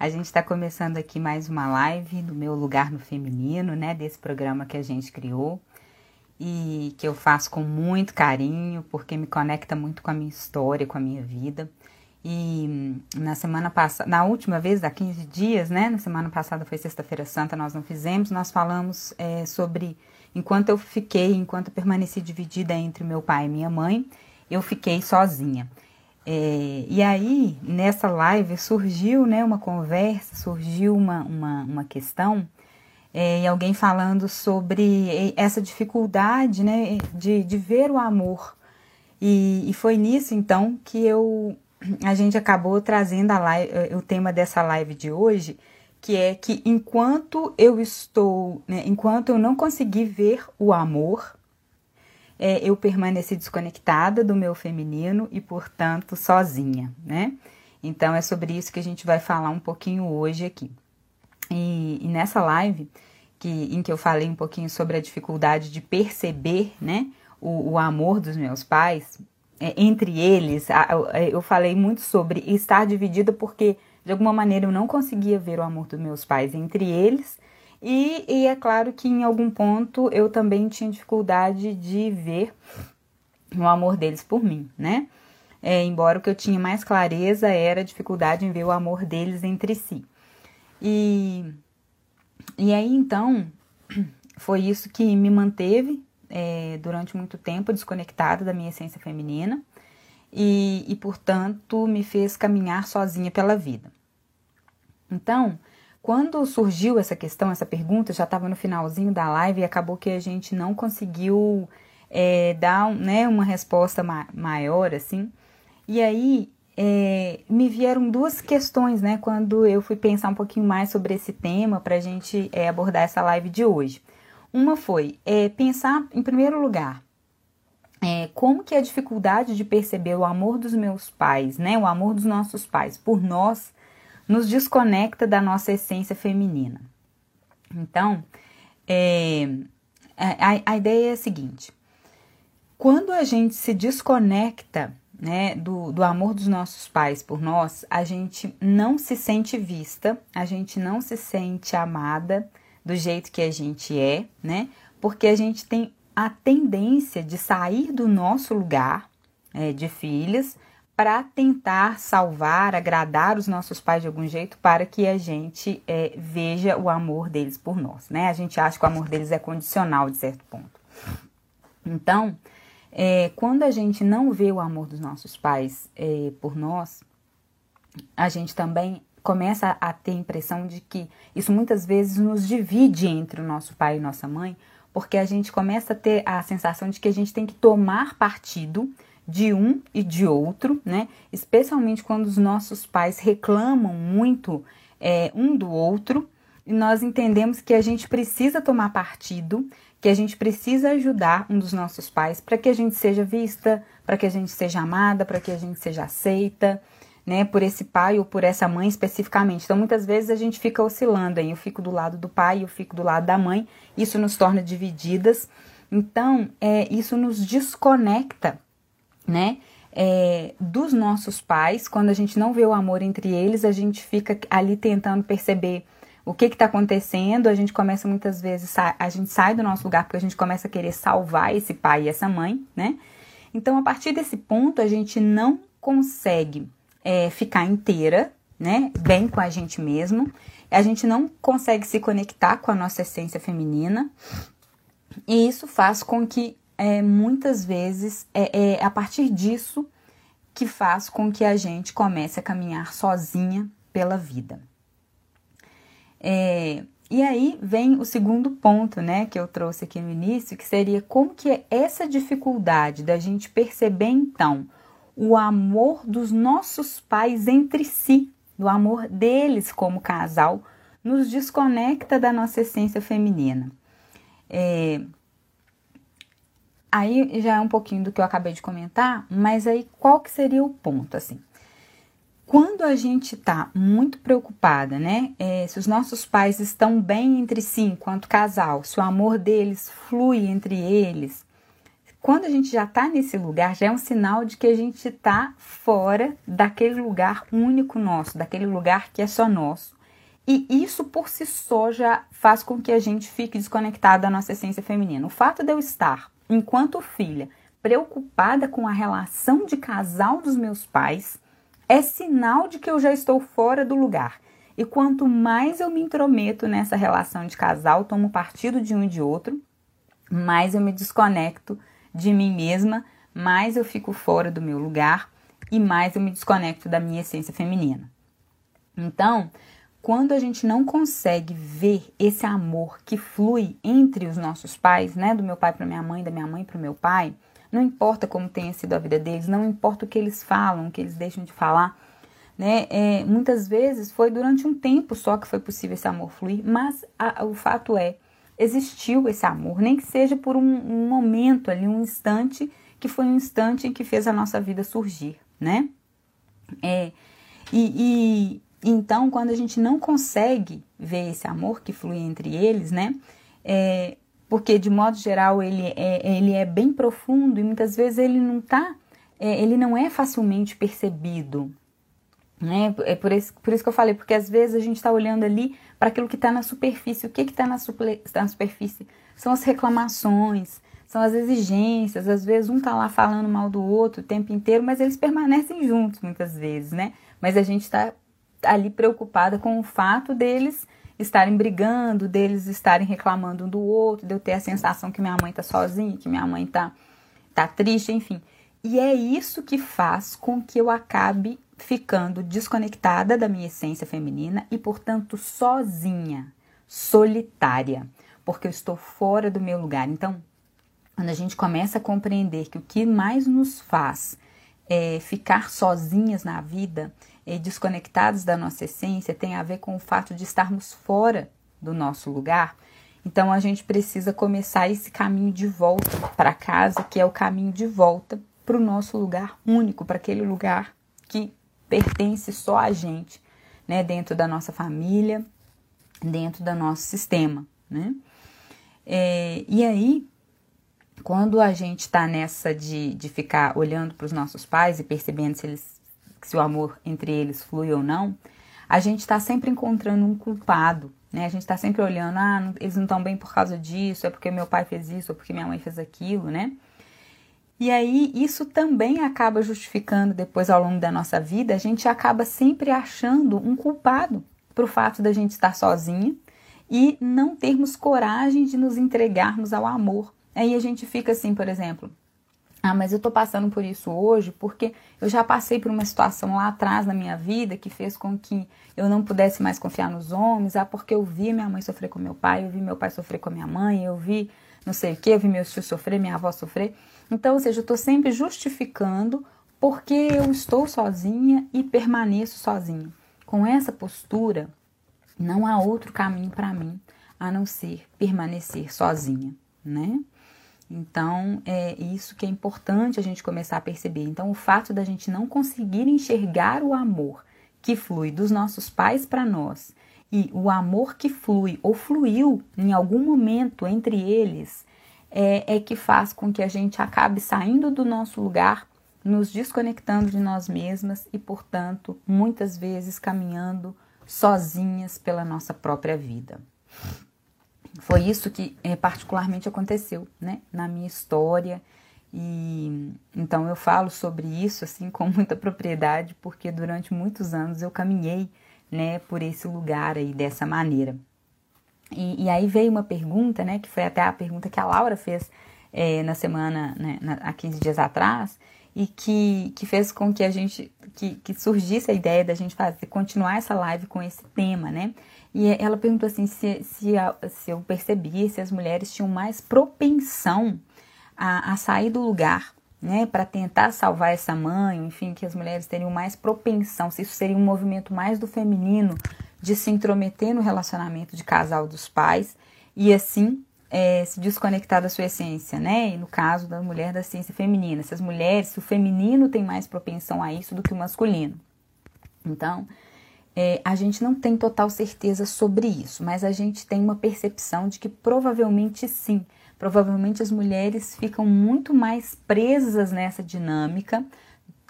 A gente está começando aqui mais uma live do meu lugar no feminino, né? Desse programa que a gente criou e que eu faço com muito carinho, porque me conecta muito com a minha história, com a minha vida. E na semana passada, na última vez, há 15 dias, né? Na semana passada foi Sexta-feira Santa, nós não fizemos, nós falamos é, sobre enquanto eu fiquei, enquanto eu permaneci dividida entre meu pai e minha mãe, eu fiquei sozinha. É, e aí, nessa live, surgiu né, uma conversa, surgiu uma, uma, uma questão, é, e alguém falando sobre essa dificuldade né, de, de ver o amor. E, e foi nisso, então, que eu a gente acabou trazendo live, o tema dessa live de hoje, que é que enquanto eu estou, né, enquanto eu não consegui ver o amor, é, eu permaneci desconectada do meu feminino e, portanto, sozinha, né? Então é sobre isso que a gente vai falar um pouquinho hoje aqui. E, e nessa live, que, em que eu falei um pouquinho sobre a dificuldade de perceber, né, o, o amor dos meus pais, é, entre eles, a, a, eu falei muito sobre estar dividida porque de alguma maneira eu não conseguia ver o amor dos meus pais entre eles e, e é claro que em algum ponto eu também tinha dificuldade de ver o amor deles por mim, né? É, embora o que eu tinha mais clareza era a dificuldade em ver o amor deles entre si. E, e aí então foi isso que me manteve é, durante muito tempo desconectada da minha essência feminina e, e, portanto, me fez caminhar sozinha pela vida. Então, quando surgiu essa questão, essa pergunta, já estava no finalzinho da live e acabou que a gente não conseguiu é, dar né, uma resposta ma maior, assim. E aí é, me vieram duas questões, né, quando eu fui pensar um pouquinho mais sobre esse tema para a gente é, abordar essa live de hoje. Uma foi é, pensar, em primeiro lugar, é, como que a dificuldade de perceber o amor dos meus pais, né, o amor dos nossos pais por nós, nos desconecta da nossa essência feminina. Então, é, a, a ideia é a seguinte: quando a gente se desconecta né, do, do amor dos nossos pais por nós, a gente não se sente vista, a gente não se sente amada do jeito que a gente é, né? Porque a gente tem a tendência de sair do nosso lugar é, de filhas para tentar salvar, agradar os nossos pais de algum jeito para que a gente é, veja o amor deles por nós, né? A gente acha que o amor deles é condicional de certo ponto. Então, é, quando a gente não vê o amor dos nossos pais é, por nós, a gente também começa a ter a impressão de que isso muitas vezes nos divide entre o nosso pai e nossa mãe, porque a gente começa a ter a sensação de que a gente tem que tomar partido de um e de outro, né? Especialmente quando os nossos pais reclamam muito é, um do outro, e nós entendemos que a gente precisa tomar partido, que a gente precisa ajudar um dos nossos pais para que a gente seja vista, para que a gente seja amada, para que a gente seja aceita, né, por esse pai ou por essa mãe especificamente. Então, muitas vezes a gente fica oscilando aí, eu fico do lado do pai, eu fico do lado da mãe, isso nos torna divididas. Então, é, isso nos desconecta né? É, dos nossos pais, quando a gente não vê o amor entre eles, a gente fica ali tentando perceber o que está acontecendo. A gente começa muitas vezes, a gente sai do nosso lugar porque a gente começa a querer salvar esse pai e essa mãe, né? Então, a partir desse ponto, a gente não consegue é, ficar inteira, né? Bem com a gente mesmo. A gente não consegue se conectar com a nossa essência feminina. E isso faz com que é, muitas vezes é, é a partir disso que faz com que a gente comece a caminhar sozinha pela vida. É, e aí vem o segundo ponto, né, que eu trouxe aqui no início, que seria como que é essa dificuldade da gente perceber então o amor dos nossos pais entre si, do amor deles como casal, nos desconecta da nossa essência feminina. É, aí já é um pouquinho do que eu acabei de comentar, mas aí qual que seria o ponto, assim? Quando a gente está muito preocupada, né? É, se os nossos pais estão bem entre si enquanto casal, se o amor deles flui entre eles, quando a gente já está nesse lugar, já é um sinal de que a gente está fora daquele lugar único nosso, daquele lugar que é só nosso. E isso por si só já faz com que a gente fique desconectado da nossa essência feminina. O fato de eu estar, enquanto filha, preocupada com a relação de casal dos meus pais é sinal de que eu já estou fora do lugar. E quanto mais eu me intrometo nessa relação de casal, tomo partido de um e de outro, mais eu me desconecto de mim mesma, mais eu fico fora do meu lugar e mais eu me desconecto da minha essência feminina. Então, quando a gente não consegue ver esse amor que flui entre os nossos pais, né, do meu pai para minha mãe, da minha mãe para o meu pai, não importa como tenha sido a vida deles, não importa o que eles falam, o que eles deixam de falar. Né? É, muitas vezes foi durante um tempo só que foi possível esse amor fluir, mas a, o fato é, existiu esse amor, nem que seja por um, um, momento ali, um instante, que foi um instante em que fez a nossa vida surgir, né? É, e, e então, quando a gente não consegue ver esse amor que flui entre eles, né? É, porque de modo geral ele é, ele é bem profundo e muitas vezes ele não tá, é, ele não é facilmente percebido. Né? É por isso, por isso que eu falei, porque às vezes a gente está olhando ali para aquilo que está na superfície. O que está na, tá na superfície? São as reclamações, são as exigências. Às vezes um está lá falando mal do outro o tempo inteiro, mas eles permanecem juntos muitas vezes, né? Mas a gente está ali preocupada com o fato deles estarem brigando, deles estarem reclamando um do outro, de eu ter a sensação que minha mãe tá sozinha, que minha mãe tá, tá triste, enfim. E é isso que faz com que eu acabe ficando desconectada da minha essência feminina e, portanto, sozinha, solitária, porque eu estou fora do meu lugar. Então, quando a gente começa a compreender que o que mais nos faz é, ficar sozinhas na vida e desconectados da nossa essência tem a ver com o fato de estarmos fora do nosso lugar. Então a gente precisa começar esse caminho de volta para casa, que é o caminho de volta para o nosso lugar único, para aquele lugar que pertence só a gente, né, dentro da nossa família, dentro do nosso sistema, né? É, e aí, quando a gente está nessa de, de ficar olhando para os nossos pais e percebendo se eles se o amor entre eles flui ou não, a gente está sempre encontrando um culpado, né? A gente está sempre olhando, ah, eles não estão bem por causa disso, é porque meu pai fez isso, ou porque minha mãe fez aquilo, né? E aí isso também acaba justificando depois ao longo da nossa vida, a gente acaba sempre achando um culpado para o fato da gente estar sozinha e não termos coragem de nos entregarmos ao amor. Aí a gente fica assim, por exemplo, ah, mas eu tô passando por isso hoje porque eu já passei por uma situação lá atrás na minha vida que fez com que eu não pudesse mais confiar nos homens. Ah, porque eu vi minha mãe sofrer com meu pai, eu vi meu pai sofrer com a minha mãe, eu vi não sei o que, eu vi meus tios sofrer, minha avó sofrer. Então, ou seja, eu tô sempre justificando porque eu estou sozinha e permaneço sozinha. Com essa postura, não há outro caminho para mim a não ser permanecer sozinha, né? Então, é isso que é importante a gente começar a perceber. Então, o fato da gente não conseguir enxergar o amor que flui dos nossos pais para nós e o amor que flui ou fluiu em algum momento entre eles é, é que faz com que a gente acabe saindo do nosso lugar, nos desconectando de nós mesmas e, portanto, muitas vezes caminhando sozinhas pela nossa própria vida. Foi isso que é, particularmente aconteceu, né, na minha história. E então eu falo sobre isso assim com muita propriedade, porque durante muitos anos eu caminhei, né, por esse lugar aí dessa maneira. E, e, aí veio uma pergunta, né, que foi até a pergunta que a Laura fez é, na semana, né, na, há 15 dias atrás, e que, que fez com que a gente, que, que surgisse a ideia da gente fazer, continuar essa live com esse tema, né? E ela perguntou assim, se, se, se eu percebia se as mulheres tinham mais propensão a, a sair do lugar, né, para tentar salvar essa mãe, enfim, que as mulheres teriam mais propensão, se isso seria um movimento mais do feminino de se intrometer no relacionamento de casal dos pais e assim é, se desconectar da sua essência, né? E no caso da mulher da ciência feminina, se as mulheres, se o feminino tem mais propensão a isso do que o masculino. Então, é, a gente não tem total certeza sobre isso, mas a gente tem uma percepção de que provavelmente sim. Provavelmente as mulheres ficam muito mais presas nessa dinâmica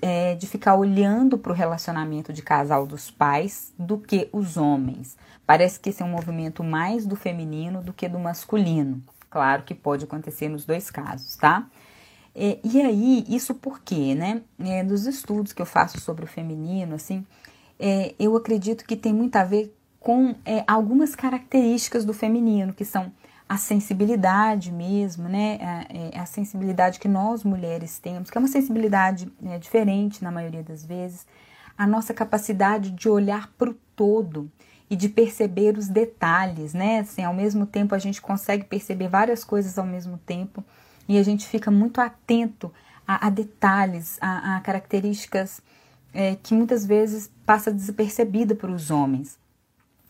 é, de ficar olhando para o relacionamento de casal dos pais do que os homens. Parece que esse é um movimento mais do feminino do que do masculino. Claro que pode acontecer nos dois casos, tá? É, e aí, isso por quê, né? É, dos estudos que eu faço sobre o feminino, assim, é, eu acredito que tem muito a ver com é, algumas características do feminino, que são a sensibilidade mesmo, né? A, é, a, sensibilidade que nós mulheres temos, que é uma sensibilidade né, diferente na maioria das vezes, a nossa capacidade de olhar para o todo e de perceber os detalhes, né? Assim, ao mesmo tempo a gente consegue perceber várias coisas ao mesmo tempo e a gente fica muito atento a, a detalhes, a, a características é, que muitas vezes passa despercebida para os homens.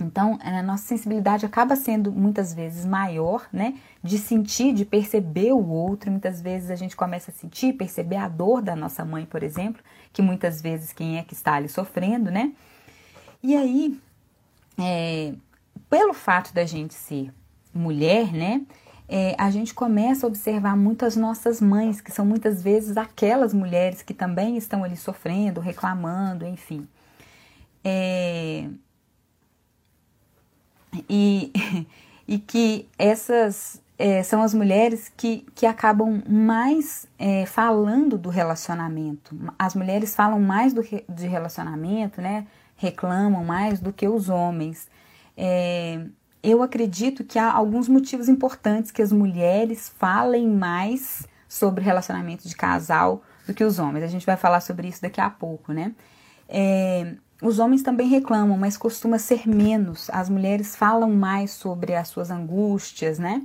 Então, a nossa sensibilidade acaba sendo muitas vezes maior, né? De sentir, de perceber o outro. Muitas vezes a gente começa a sentir, perceber a dor da nossa mãe, por exemplo, que muitas vezes quem é que está ali sofrendo, né? E aí, é, pelo fato da gente ser mulher, né? É, a gente começa a observar muito as nossas mães, que são muitas vezes aquelas mulheres que também estão ali sofrendo, reclamando, enfim. É, e, e que essas é, são as mulheres que, que acabam mais é, falando do relacionamento. As mulheres falam mais do, de relacionamento, né? reclamam mais do que os homens. É, eu acredito que há alguns motivos importantes que as mulheres falem mais sobre relacionamento de casal do que os homens. A gente vai falar sobre isso daqui a pouco, né? É, os homens também reclamam, mas costuma ser menos. As mulheres falam mais sobre as suas angústias, né?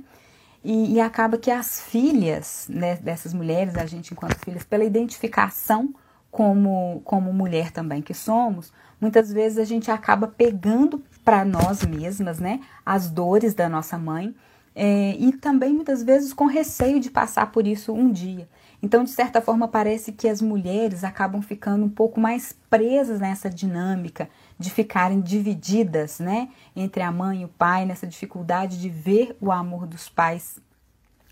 E, e acaba que as filhas né, dessas mulheres, a gente enquanto filhas, pela identificação como, como mulher também que somos, muitas vezes a gente acaba pegando para nós mesmas, né, as dores da nossa mãe é, e também muitas vezes com receio de passar por isso um dia. Então, de certa forma, parece que as mulheres acabam ficando um pouco mais presas nessa dinâmica de ficarem divididas, né, entre a mãe e o pai, nessa dificuldade de ver o amor dos pais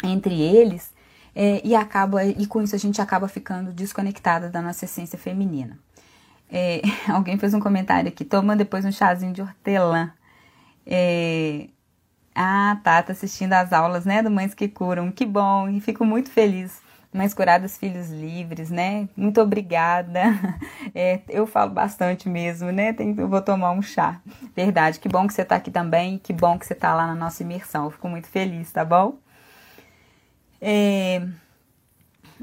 entre eles, é, e acaba e com isso a gente acaba ficando desconectada da nossa essência feminina. É, alguém fez um comentário aqui, toma depois um chazinho de hortelã. É, ah, tá, tá assistindo às aulas, né, do Mães que Curam, que bom, e fico muito feliz Mães Curadas Filhos Livres, né? Muito obrigada. É, eu falo bastante mesmo, né? Tem, eu vou tomar um chá. Verdade, que bom que você está aqui também, que bom que você está lá na nossa imersão. Eu fico muito feliz, tá bom? É,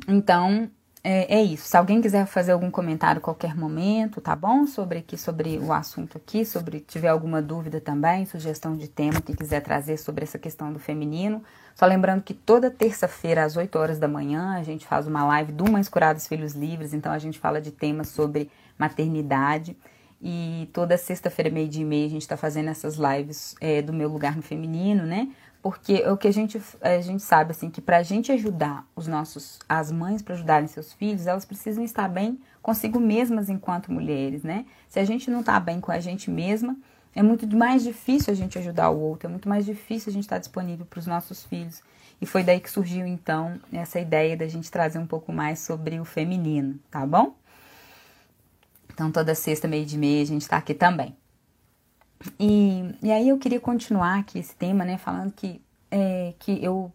então, é, é, isso. Se alguém quiser fazer algum comentário a qualquer momento, tá bom? Sobre aqui, sobre o assunto aqui, sobre tiver alguma dúvida também, sugestão de tema que quiser trazer sobre essa questão do feminino, só lembrando que toda terça-feira, às 8 horas da manhã, a gente faz uma live do Mães Curadas Filhos Livres, então a gente fala de temas sobre maternidade. E toda sexta-feira, meio-dia e meia, a gente está fazendo essas lives é, do meu lugar no feminino, né? Porque é o que a gente, a gente sabe, assim, que para a gente ajudar os nossos, as mães para ajudarem seus filhos, elas precisam estar bem consigo mesmas enquanto mulheres, né? Se a gente não está bem com a gente mesma, é muito mais difícil a gente ajudar o outro, é muito mais difícil a gente estar disponível para os nossos filhos. E foi daí que surgiu então essa ideia da gente trazer um pouco mais sobre o feminino, tá bom? Então toda sexta, meio de meia, a gente está aqui também. E, e aí eu queria continuar aqui esse tema, né, falando que, é, que eu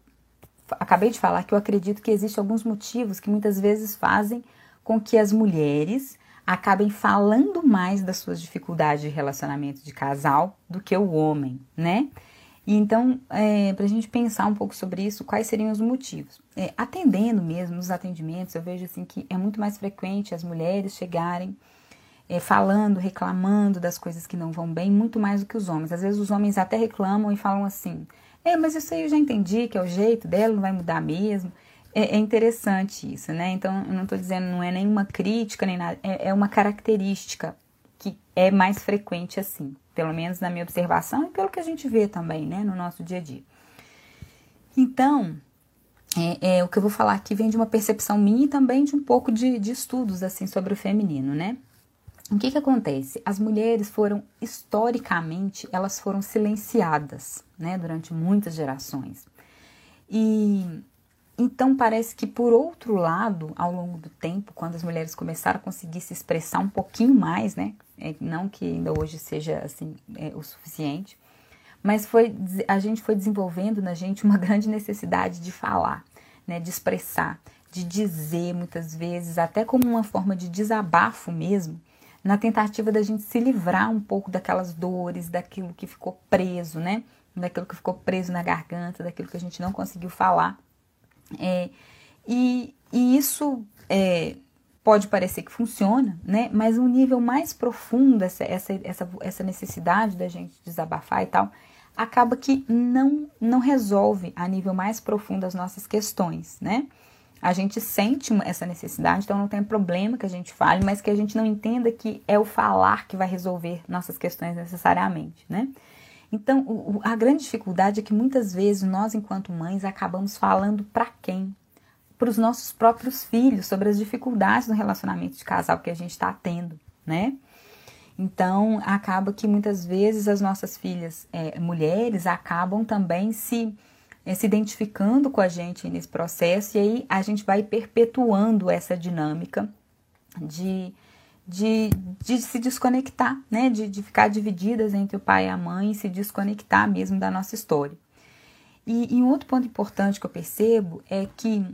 acabei de falar que eu acredito que existem alguns motivos que muitas vezes fazem com que as mulheres acabem falando mais das suas dificuldades de relacionamento de casal do que o homem, né? E então, é, para a gente pensar um pouco sobre isso, quais seriam os motivos? É, atendendo mesmo, nos atendimentos, eu vejo assim que é muito mais frequente as mulheres chegarem é, falando, reclamando das coisas que não vão bem, muito mais do que os homens. Às vezes os homens até reclamam e falam assim: é, mas isso aí eu já entendi que é o jeito dela, não vai mudar mesmo. É, é interessante isso, né? Então, eu não estou dizendo, não é nenhuma crítica nem nada, é, é uma característica que é mais frequente assim pelo menos na minha observação e pelo que a gente vê também, né, no nosso dia a dia. Então, é, é, o que eu vou falar aqui vem de uma percepção minha e também de um pouco de, de estudos assim sobre o feminino, né? O que que acontece? As mulheres foram historicamente elas foram silenciadas, né, durante muitas gerações. E então parece que por outro lado, ao longo do tempo, quando as mulheres começaram a conseguir se expressar um pouquinho mais, né, é, não que ainda hoje seja assim é, o suficiente, mas foi a gente foi desenvolvendo na gente uma grande necessidade de falar, né, de expressar, de dizer muitas vezes, até como uma forma de desabafo mesmo, na tentativa da gente se livrar um pouco daquelas dores, daquilo que ficou preso, né, daquilo que ficou preso na garganta, daquilo que a gente não conseguiu falar. É, e, e isso é, pode parecer que funciona, né? Mas um nível mais profundo, essa, essa, essa, essa necessidade da gente desabafar e tal, acaba que não, não resolve a nível mais profundo as nossas questões, né? A gente sente essa necessidade, então não tem problema que a gente fale, mas que a gente não entenda que é o falar que vai resolver nossas questões necessariamente, né? Então, o, a grande dificuldade é que muitas vezes nós, enquanto mães, acabamos falando para quem? para os nossos próprios filhos sobre as dificuldades no relacionamento de casal que a gente está tendo, né? Então, acaba que muitas vezes as nossas filhas é, mulheres acabam também se, é, se identificando com a gente nesse processo, e aí a gente vai perpetuando essa dinâmica de, de, de se desconectar, né? De, de ficar divididas entre o pai e a mãe e se desconectar mesmo da nossa história. E, e um outro ponto importante que eu percebo é que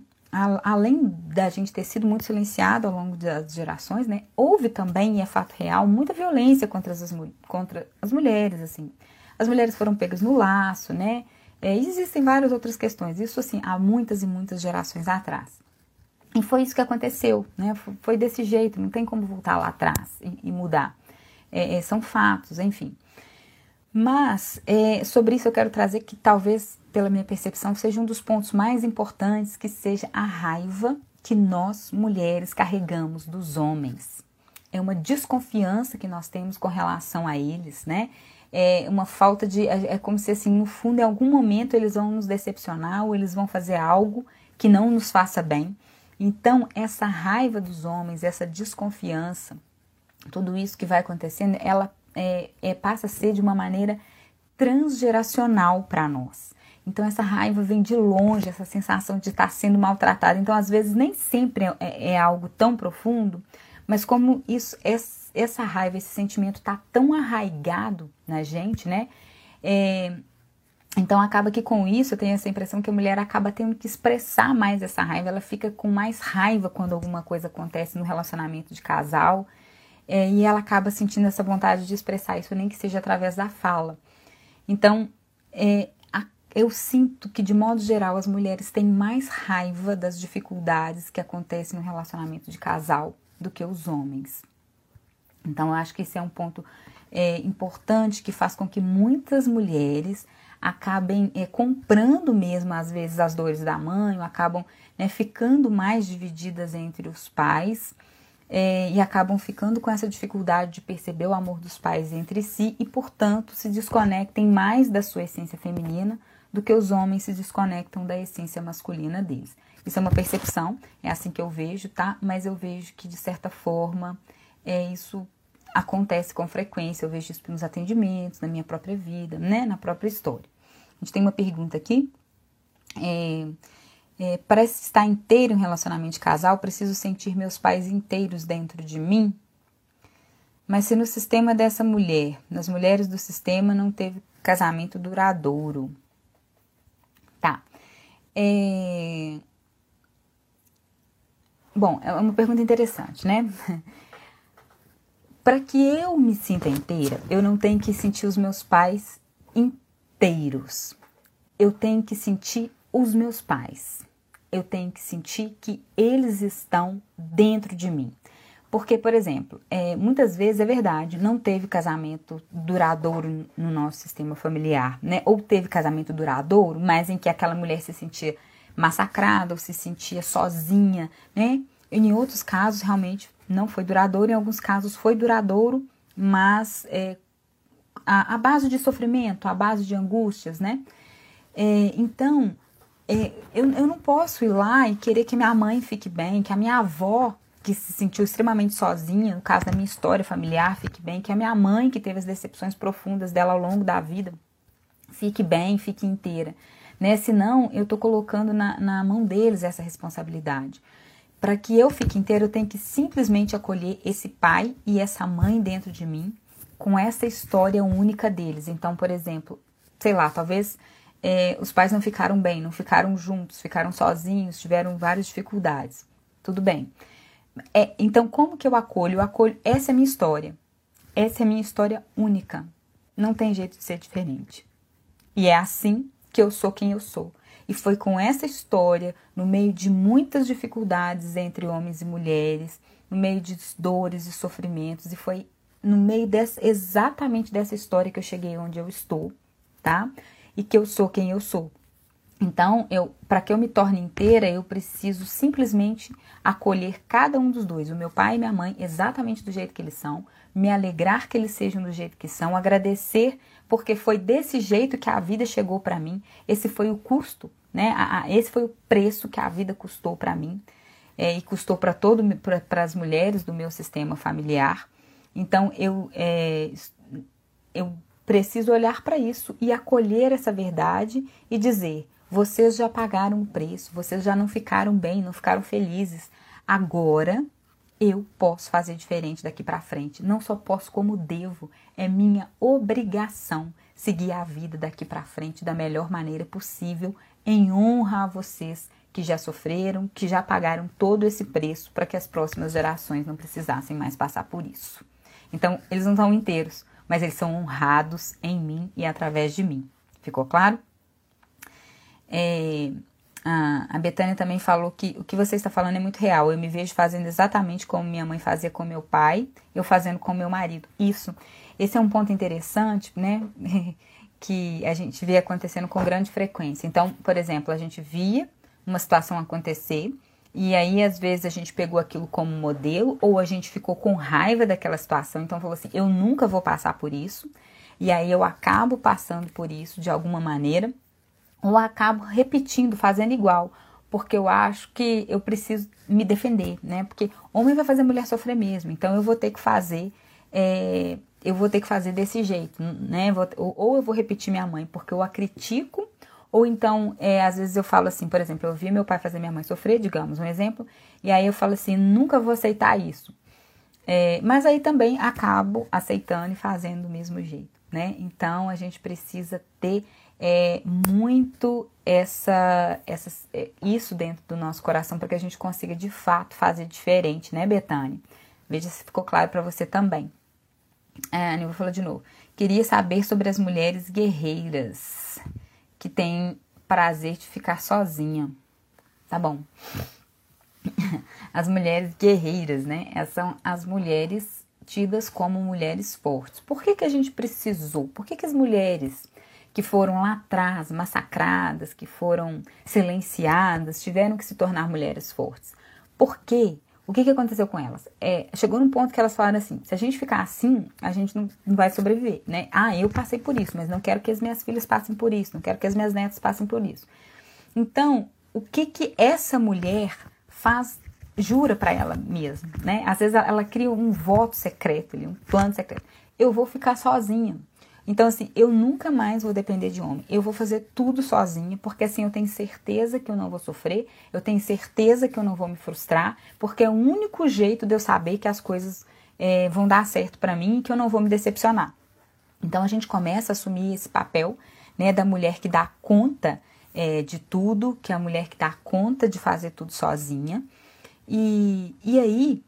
além da gente ter sido muito silenciado ao longo das gerações, né, houve também, e é fato real, muita violência contra as, contra as mulheres, assim. As mulheres foram pegas no laço, né, é, existem várias outras questões, isso, assim, há muitas e muitas gerações atrás. E foi isso que aconteceu, né, foi desse jeito, não tem como voltar lá atrás e, e mudar. É, é, são fatos, enfim. Mas é, sobre isso eu quero trazer que talvez, pela minha percepção, seja um dos pontos mais importantes, que seja a raiva que nós mulheres carregamos dos homens. É uma desconfiança que nós temos com relação a eles, né? É uma falta de. É, é como se assim, no fundo, em algum momento eles vão nos decepcionar ou eles vão fazer algo que não nos faça bem. Então, essa raiva dos homens, essa desconfiança, tudo isso que vai acontecendo, ela é, é, passa a ser de uma maneira transgeracional para nós. Então, essa raiva vem de longe, essa sensação de estar sendo maltratada. Então, às vezes, nem sempre é, é, é algo tão profundo, mas como isso, essa raiva, esse sentimento está tão arraigado na gente, né? É, então, acaba que com isso, eu tenho essa impressão que a mulher acaba tendo que expressar mais essa raiva. Ela fica com mais raiva quando alguma coisa acontece no relacionamento de casal é, e ela acaba sentindo essa vontade de expressar isso, nem que seja através da fala. Então, é, a, eu sinto que, de modo geral, as mulheres têm mais raiva das dificuldades que acontecem no relacionamento de casal do que os homens. Então, eu acho que esse é um ponto é, importante que faz com que muitas mulheres acabem é, comprando mesmo, às vezes, as dores da mãe, ou acabam né, ficando mais divididas entre os pais é, e acabam ficando com essa dificuldade de perceber o amor dos pais entre si e, portanto, se desconectem mais da sua essência feminina do que os homens se desconectam da essência masculina deles. Isso é uma percepção, é assim que eu vejo, tá? Mas eu vejo que, de certa forma, é, isso acontece com frequência. Eu vejo isso nos atendimentos, na minha própria vida, né? Na própria história. A gente tem uma pergunta aqui. É, é, para estar inteiro em relacionamento de casal, preciso sentir meus pais inteiros dentro de mim. Mas se no sistema dessa mulher, nas mulheres do sistema, não teve casamento duradouro. Tá. É... Bom, é uma pergunta interessante, né? para que eu me sinta inteira, eu não tenho que sentir os meus pais inteiros. Eu tenho que sentir os meus pais. Eu tenho que sentir que eles estão dentro de mim. Porque, por exemplo, é, muitas vezes é verdade, não teve casamento duradouro no nosso sistema familiar, né? Ou teve casamento duradouro, mas em que aquela mulher se sentia massacrada ou se sentia sozinha, né? Em outros casos, realmente não foi duradouro, em alguns casos foi duradouro, mas é, a, a, base de sofrimento, a base de angústias, né? É, então, é, eu, eu não posso ir lá e querer que minha mãe fique bem, que a minha avó que se sentiu extremamente sozinha, no caso da minha história familiar, fique bem, que a minha mãe, que teve as decepções profundas dela ao longo da vida, fique bem, fique inteira. Né? Senão, eu estou colocando na, na mão deles essa responsabilidade. Para que eu fique inteira, eu tenho que simplesmente acolher esse pai e essa mãe dentro de mim, com essa história única deles. Então, por exemplo, sei lá, talvez é, os pais não ficaram bem, não ficaram juntos, ficaram sozinhos, tiveram várias dificuldades. Tudo bem. É, então, como que eu acolho? Eu acolho. Essa é a minha história. Essa é a minha história única. Não tem jeito de ser diferente. E é assim que eu sou quem eu sou. E foi com essa história, no meio de muitas dificuldades entre homens e mulheres, no meio de dores e sofrimentos, e foi no meio dessa, exatamente dessa história que eu cheguei onde eu estou, tá? E que eu sou quem eu sou. Então, eu, para que eu me torne inteira, eu preciso simplesmente acolher cada um dos dois, o meu pai e minha mãe, exatamente do jeito que eles são, me alegrar que eles sejam do jeito que são, agradecer porque foi desse jeito que a vida chegou para mim. Esse foi o custo, né? A, a, esse foi o preço que a vida custou para mim é, e custou para todo para as mulheres do meu sistema familiar. Então, eu é, eu preciso olhar para isso e acolher essa verdade e dizer vocês já pagaram o preço, vocês já não ficaram bem, não ficaram felizes. Agora eu posso fazer diferente daqui para frente. Não só posso, como devo. É minha obrigação seguir a vida daqui para frente da melhor maneira possível, em honra a vocês que já sofreram, que já pagaram todo esse preço para que as próximas gerações não precisassem mais passar por isso. Então, eles não estão inteiros, mas eles são honrados em mim e através de mim. Ficou claro? É, a, Betânia também falou que o que você está falando é muito real. Eu me vejo fazendo exatamente como minha mãe fazia com meu pai, eu fazendo com meu marido. Isso. Esse é um ponto interessante, né? que a gente vê acontecendo com grande frequência. Então, por exemplo, a gente via uma situação acontecer e aí às vezes a gente pegou aquilo como modelo ou a gente ficou com raiva daquela situação, então falou assim: "Eu nunca vou passar por isso". E aí eu acabo passando por isso de alguma maneira ou acabo repetindo, fazendo igual, porque eu acho que eu preciso me defender, né? Porque homem vai fazer mulher sofrer mesmo, então eu vou ter que fazer, é, eu vou ter que fazer desse jeito, né? Ou, eu vou repetir minha mãe porque eu a critico, ou então, é, às vezes eu falo assim, por exemplo, eu vi meu pai fazer minha mãe sofrer, digamos, um exemplo, e aí eu falo assim, nunca vou aceitar isso. É, mas aí também acabo aceitando e fazendo do mesmo jeito, né? Então a gente precisa ter é, muito essa, essa, é, isso dentro do nosso coração para que a gente consiga de fato fazer diferente, né, Betânia? Veja se ficou claro para você também. É, eu vou falar de novo. Queria saber sobre as mulheres guerreiras que têm prazer de ficar sozinha. Tá bom. As mulheres guerreiras, né? Essas são as mulheres tidas como mulheres fortes. Por que, que a gente precisou? Por que, que as mulheres que foram lá atrás massacradas, que foram silenciadas, tiveram que se tornar mulheres fortes. Por quê? O que, que aconteceu com elas? É, chegou num ponto que elas falaram assim: se a gente ficar assim, a gente não, não vai sobreviver, né? Ah, eu passei por isso, mas não quero que as minhas filhas passem por isso, não quero que as minhas netas passem por isso. Então, o que que essa mulher faz, jura para ela mesma, né? Às vezes ela, ela cria um voto secreto um plano secreto. Eu vou ficar sozinha, então, assim, eu nunca mais vou depender de homem. Eu vou fazer tudo sozinha, porque assim eu tenho certeza que eu não vou sofrer, eu tenho certeza que eu não vou me frustrar, porque é o único jeito de eu saber que as coisas é, vão dar certo para mim e que eu não vou me decepcionar. Então, a gente começa a assumir esse papel né, da mulher que dá conta é, de tudo, que é a mulher que dá conta de fazer tudo sozinha. E, e aí,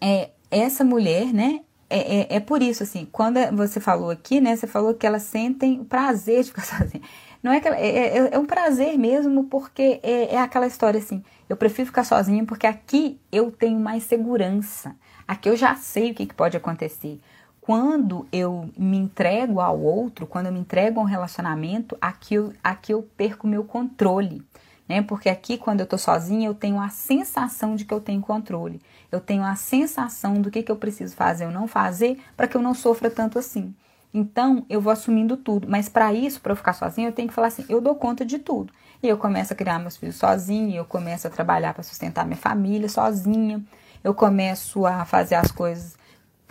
é, essa mulher, né, é, é, é, por isso, assim, quando você falou aqui, né? Você falou que elas sentem o prazer de ficar sozinha. Não é que ela, é, é, é, um prazer mesmo, porque é, é aquela história assim. Eu prefiro ficar sozinha porque aqui eu tenho mais segurança. Aqui eu já sei o que, que pode acontecer. Quando eu me entrego ao outro, quando eu me entrego a um relacionamento, aqui eu, aqui eu perco meu controle. Né? Porque aqui, quando eu tô sozinha, eu tenho a sensação de que eu tenho controle. Eu tenho a sensação do que, que eu preciso fazer ou não fazer para que eu não sofra tanto assim. Então, eu vou assumindo tudo. Mas para isso, para eu ficar sozinha, eu tenho que falar assim: eu dou conta de tudo. E eu começo a criar meus filhos sozinha, eu começo a trabalhar para sustentar minha família sozinha, eu começo a fazer as coisas,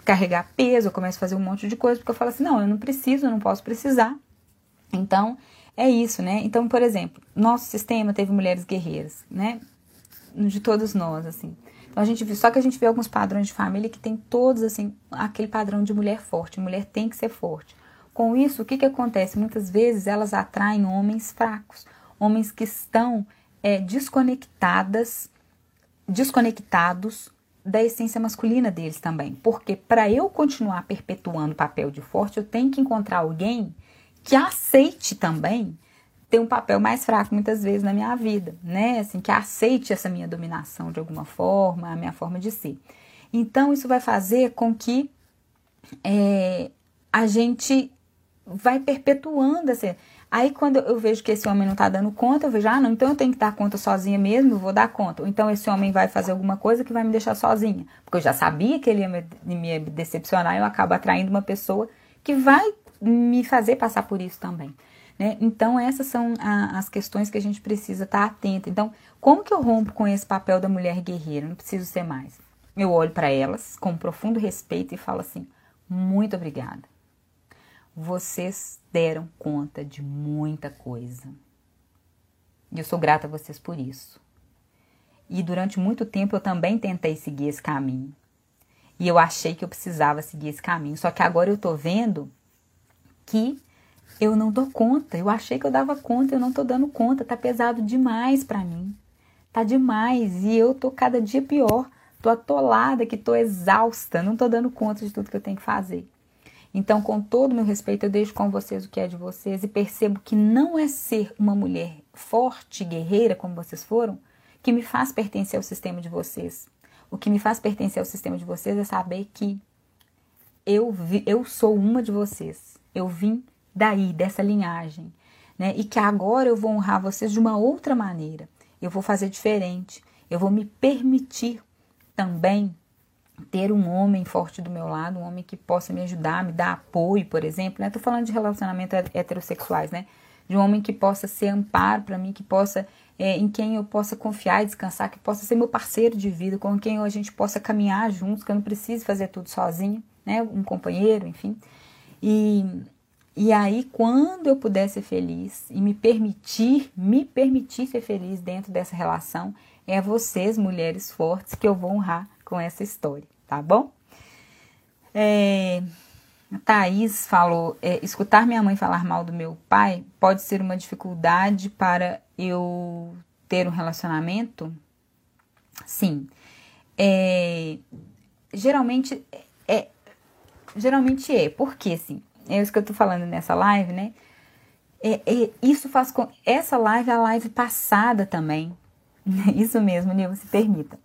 carregar peso, eu começo a fazer um monte de coisa, porque eu falo assim: não, eu não preciso, eu não posso precisar. Então, é isso, né? Então, por exemplo, nosso sistema teve mulheres guerreiras, né? De todos nós, assim. Então a gente só que a gente vê alguns padrões de família que tem todos assim, aquele padrão de mulher forte, mulher tem que ser forte. Com isso, o que, que acontece? Muitas vezes elas atraem homens fracos, homens que estão é, desconectadas, desconectados da essência masculina deles também. Porque para eu continuar perpetuando o papel de forte, eu tenho que encontrar alguém que aceite também ter um papel mais fraco muitas vezes na minha vida, né? Assim, que aceite essa minha dominação de alguma forma, a minha forma de ser. Então, isso vai fazer com que é, a gente vai perpetuando assim. Aí, quando eu vejo que esse homem não tá dando conta, eu vejo, ah, não, então eu tenho que dar conta sozinha mesmo, vou dar conta. Ou então esse homem vai fazer alguma coisa que vai me deixar sozinha. Porque eu já sabia que ele ia me, me decepcionar, eu acabo atraindo uma pessoa que vai me fazer passar por isso também. Né? Então, essas são a, as questões que a gente precisa estar atento. Então, como que eu rompo com esse papel da mulher guerreira? Não preciso ser mais. Eu olho para elas com profundo respeito e falo assim: muito obrigada. Vocês deram conta de muita coisa. E eu sou grata a vocês por isso. E durante muito tempo eu também tentei seguir esse caminho. E eu achei que eu precisava seguir esse caminho. Só que agora eu tô vendo que eu não dou conta. Eu achei que eu dava conta, eu não tô dando conta, tá pesado demais para mim. Tá demais e eu tô cada dia pior. Tô atolada, que tô exausta, não tô dando conta de tudo que eu tenho que fazer. Então, com todo o meu respeito, eu deixo com vocês o que é de vocês e percebo que não é ser uma mulher forte, guerreira, como vocês foram, que me faz pertencer ao sistema de vocês. O que me faz pertencer ao sistema de vocês é saber que eu, vi, eu sou uma de vocês. Eu vim daí, dessa linhagem, né? E que agora eu vou honrar vocês de uma outra maneira. Eu vou fazer diferente. Eu vou me permitir também ter um homem forte do meu lado, um homem que possa me ajudar, me dar apoio, por exemplo. Né? Tô falando de relacionamentos heterossexuais, né? De um homem que possa ser amparo para mim, que possa é, em quem eu possa confiar e descansar, que possa ser meu parceiro de vida, com quem a gente possa caminhar juntos, que eu não precise fazer tudo sozinho, né? Um companheiro, enfim. E, e aí, quando eu puder ser feliz e me permitir, me permitir ser feliz dentro dessa relação, é vocês, mulheres fortes, que eu vou honrar com essa história, tá bom? É, a Thaís falou: é, escutar minha mãe falar mal do meu pai pode ser uma dificuldade para eu ter um relacionamento? Sim. É, geralmente é, geralmente é. Porque, assim, é isso que eu tô falando nessa live, né? É, é, isso faz com. Essa live é a live passada também. Isso mesmo, Nilva, se permita.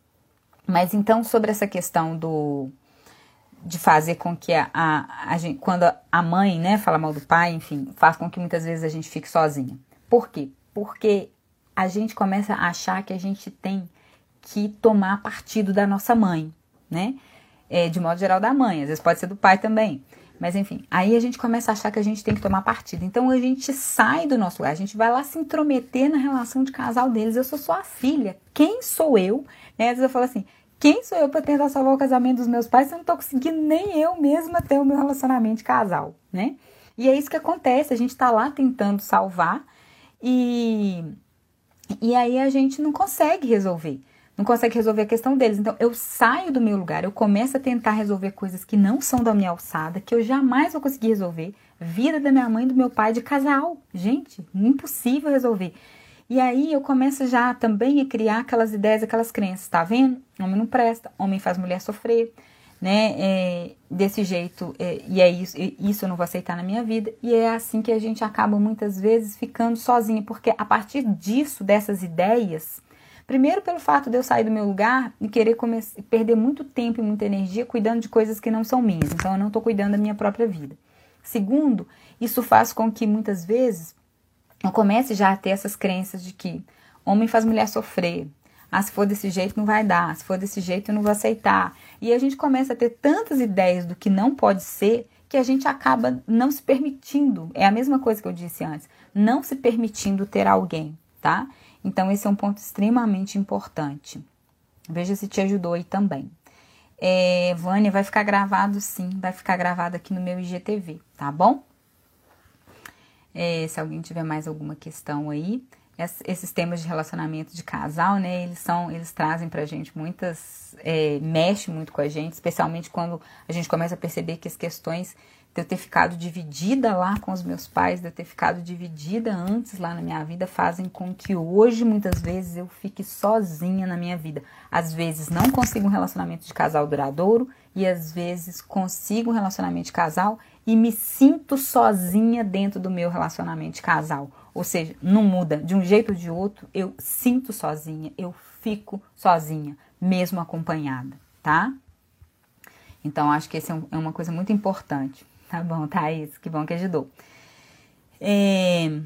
Mas então, sobre essa questão do. De fazer com que a, a, a gente, quando a mãe, né, fala mal do pai, enfim, faz com que muitas vezes a gente fique sozinha. Por quê? Porque a gente começa a achar que a gente tem que tomar partido da nossa mãe, né? é, de modo geral da mãe, às vezes pode ser do pai também. Mas enfim, aí a gente começa a achar que a gente tem que tomar partido. Então a gente sai do nosso lugar, a gente vai lá se intrometer na relação de casal deles. Eu sou sua filha, quem sou eu? Né? Às vezes eu falo assim, quem sou eu para tentar salvar o casamento dos meus pais se eu não tô conseguindo nem eu mesma ter o meu relacionamento de casal, né? E é isso que acontece, a gente tá lá tentando salvar e, e aí a gente não consegue resolver não consegue resolver a questão deles. Então eu saio do meu lugar, eu começo a tentar resolver coisas que não são da minha alçada, que eu jamais vou conseguir resolver. Vida da minha mãe e do meu pai de casal. Gente, impossível resolver. E aí eu começo já também a criar aquelas ideias, aquelas crenças, tá vendo? Homem não presta, homem faz mulher sofrer. né? É, desse jeito, é, e é isso, isso eu não vou aceitar na minha vida. E é assim que a gente acaba muitas vezes ficando sozinha, porque a partir disso, dessas ideias, primeiro pelo fato de eu sair do meu lugar e querer perder muito tempo e muita energia cuidando de coisas que não são minhas, então eu não estou cuidando da minha própria vida. Segundo, isso faz com que muitas vezes eu comece já a ter essas crenças de que homem faz mulher sofrer, ah, se for desse jeito não vai dar, se for desse jeito eu não vou aceitar. E a gente começa a ter tantas ideias do que não pode ser que a gente acaba não se permitindo. É a mesma coisa que eu disse antes, não se permitindo ter alguém, tá? Então esse é um ponto extremamente importante. Veja se te ajudou aí também. É, Vânia, vai ficar gravado sim, vai ficar gravado aqui no meu IGTV, tá bom? É, se alguém tiver mais alguma questão aí, esses temas de relacionamento de casal, né, eles são, eles trazem pra gente muitas, é, mexe muito com a gente, especialmente quando a gente começa a perceber que as questões de eu ter ficado dividida lá com os meus pais, de eu ter ficado dividida antes lá na minha vida, fazem com que hoje, muitas vezes, eu fique sozinha na minha vida. Às vezes não consigo um relacionamento de casal duradouro e às vezes consigo um relacionamento de casal e me sinto sozinha dentro do meu relacionamento de casal ou seja, não muda de um jeito ou de outro, eu sinto sozinha, eu fico sozinha, mesmo acompanhada, tá? Então, acho que essa é, é uma coisa muito importante. Tá bom, Thaís? Que bom que ajudou. É...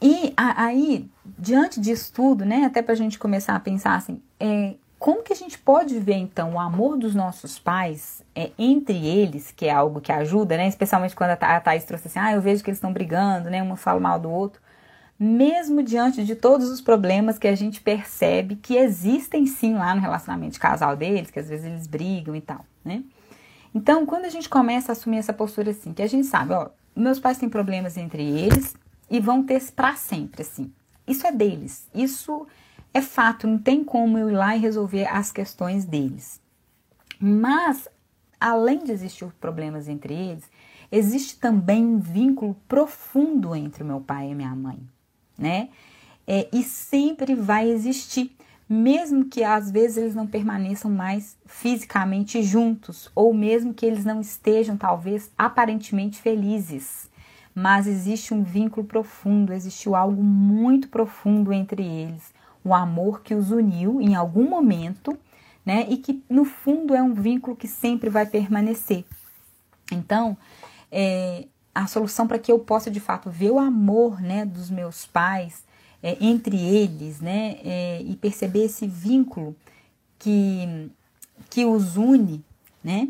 E aí, diante disso tudo, né, até para a gente começar a pensar assim, é, como que a gente pode ver então o amor dos nossos pais é, entre eles, que é algo que ajuda, né? Especialmente quando a, Thais trouxe assim, ah, eu vejo que eles estão brigando, né? Um fala mal do outro. Mesmo diante de todos os problemas que a gente percebe que existem sim lá no relacionamento de casal deles, que às vezes eles brigam e tal, né? Então, quando a gente começa a assumir essa postura assim, que a gente sabe, ó, meus pais têm problemas entre eles e vão ter para sempre, assim. Isso é deles. Isso é fato, não tem como eu ir lá e resolver as questões deles. Mas, além de existir problemas entre eles, existe também um vínculo profundo entre o meu pai e minha mãe, né? É, e sempre vai existir, mesmo que às vezes eles não permaneçam mais fisicamente juntos, ou mesmo que eles não estejam, talvez, aparentemente felizes. Mas existe um vínculo profundo, existiu algo muito profundo entre eles o amor que os uniu em algum momento, né? E que no fundo é um vínculo que sempre vai permanecer. Então, é, a solução para que eu possa de fato ver o amor, né, dos meus pais é, entre eles, né, é, e perceber esse vínculo que que os une, né,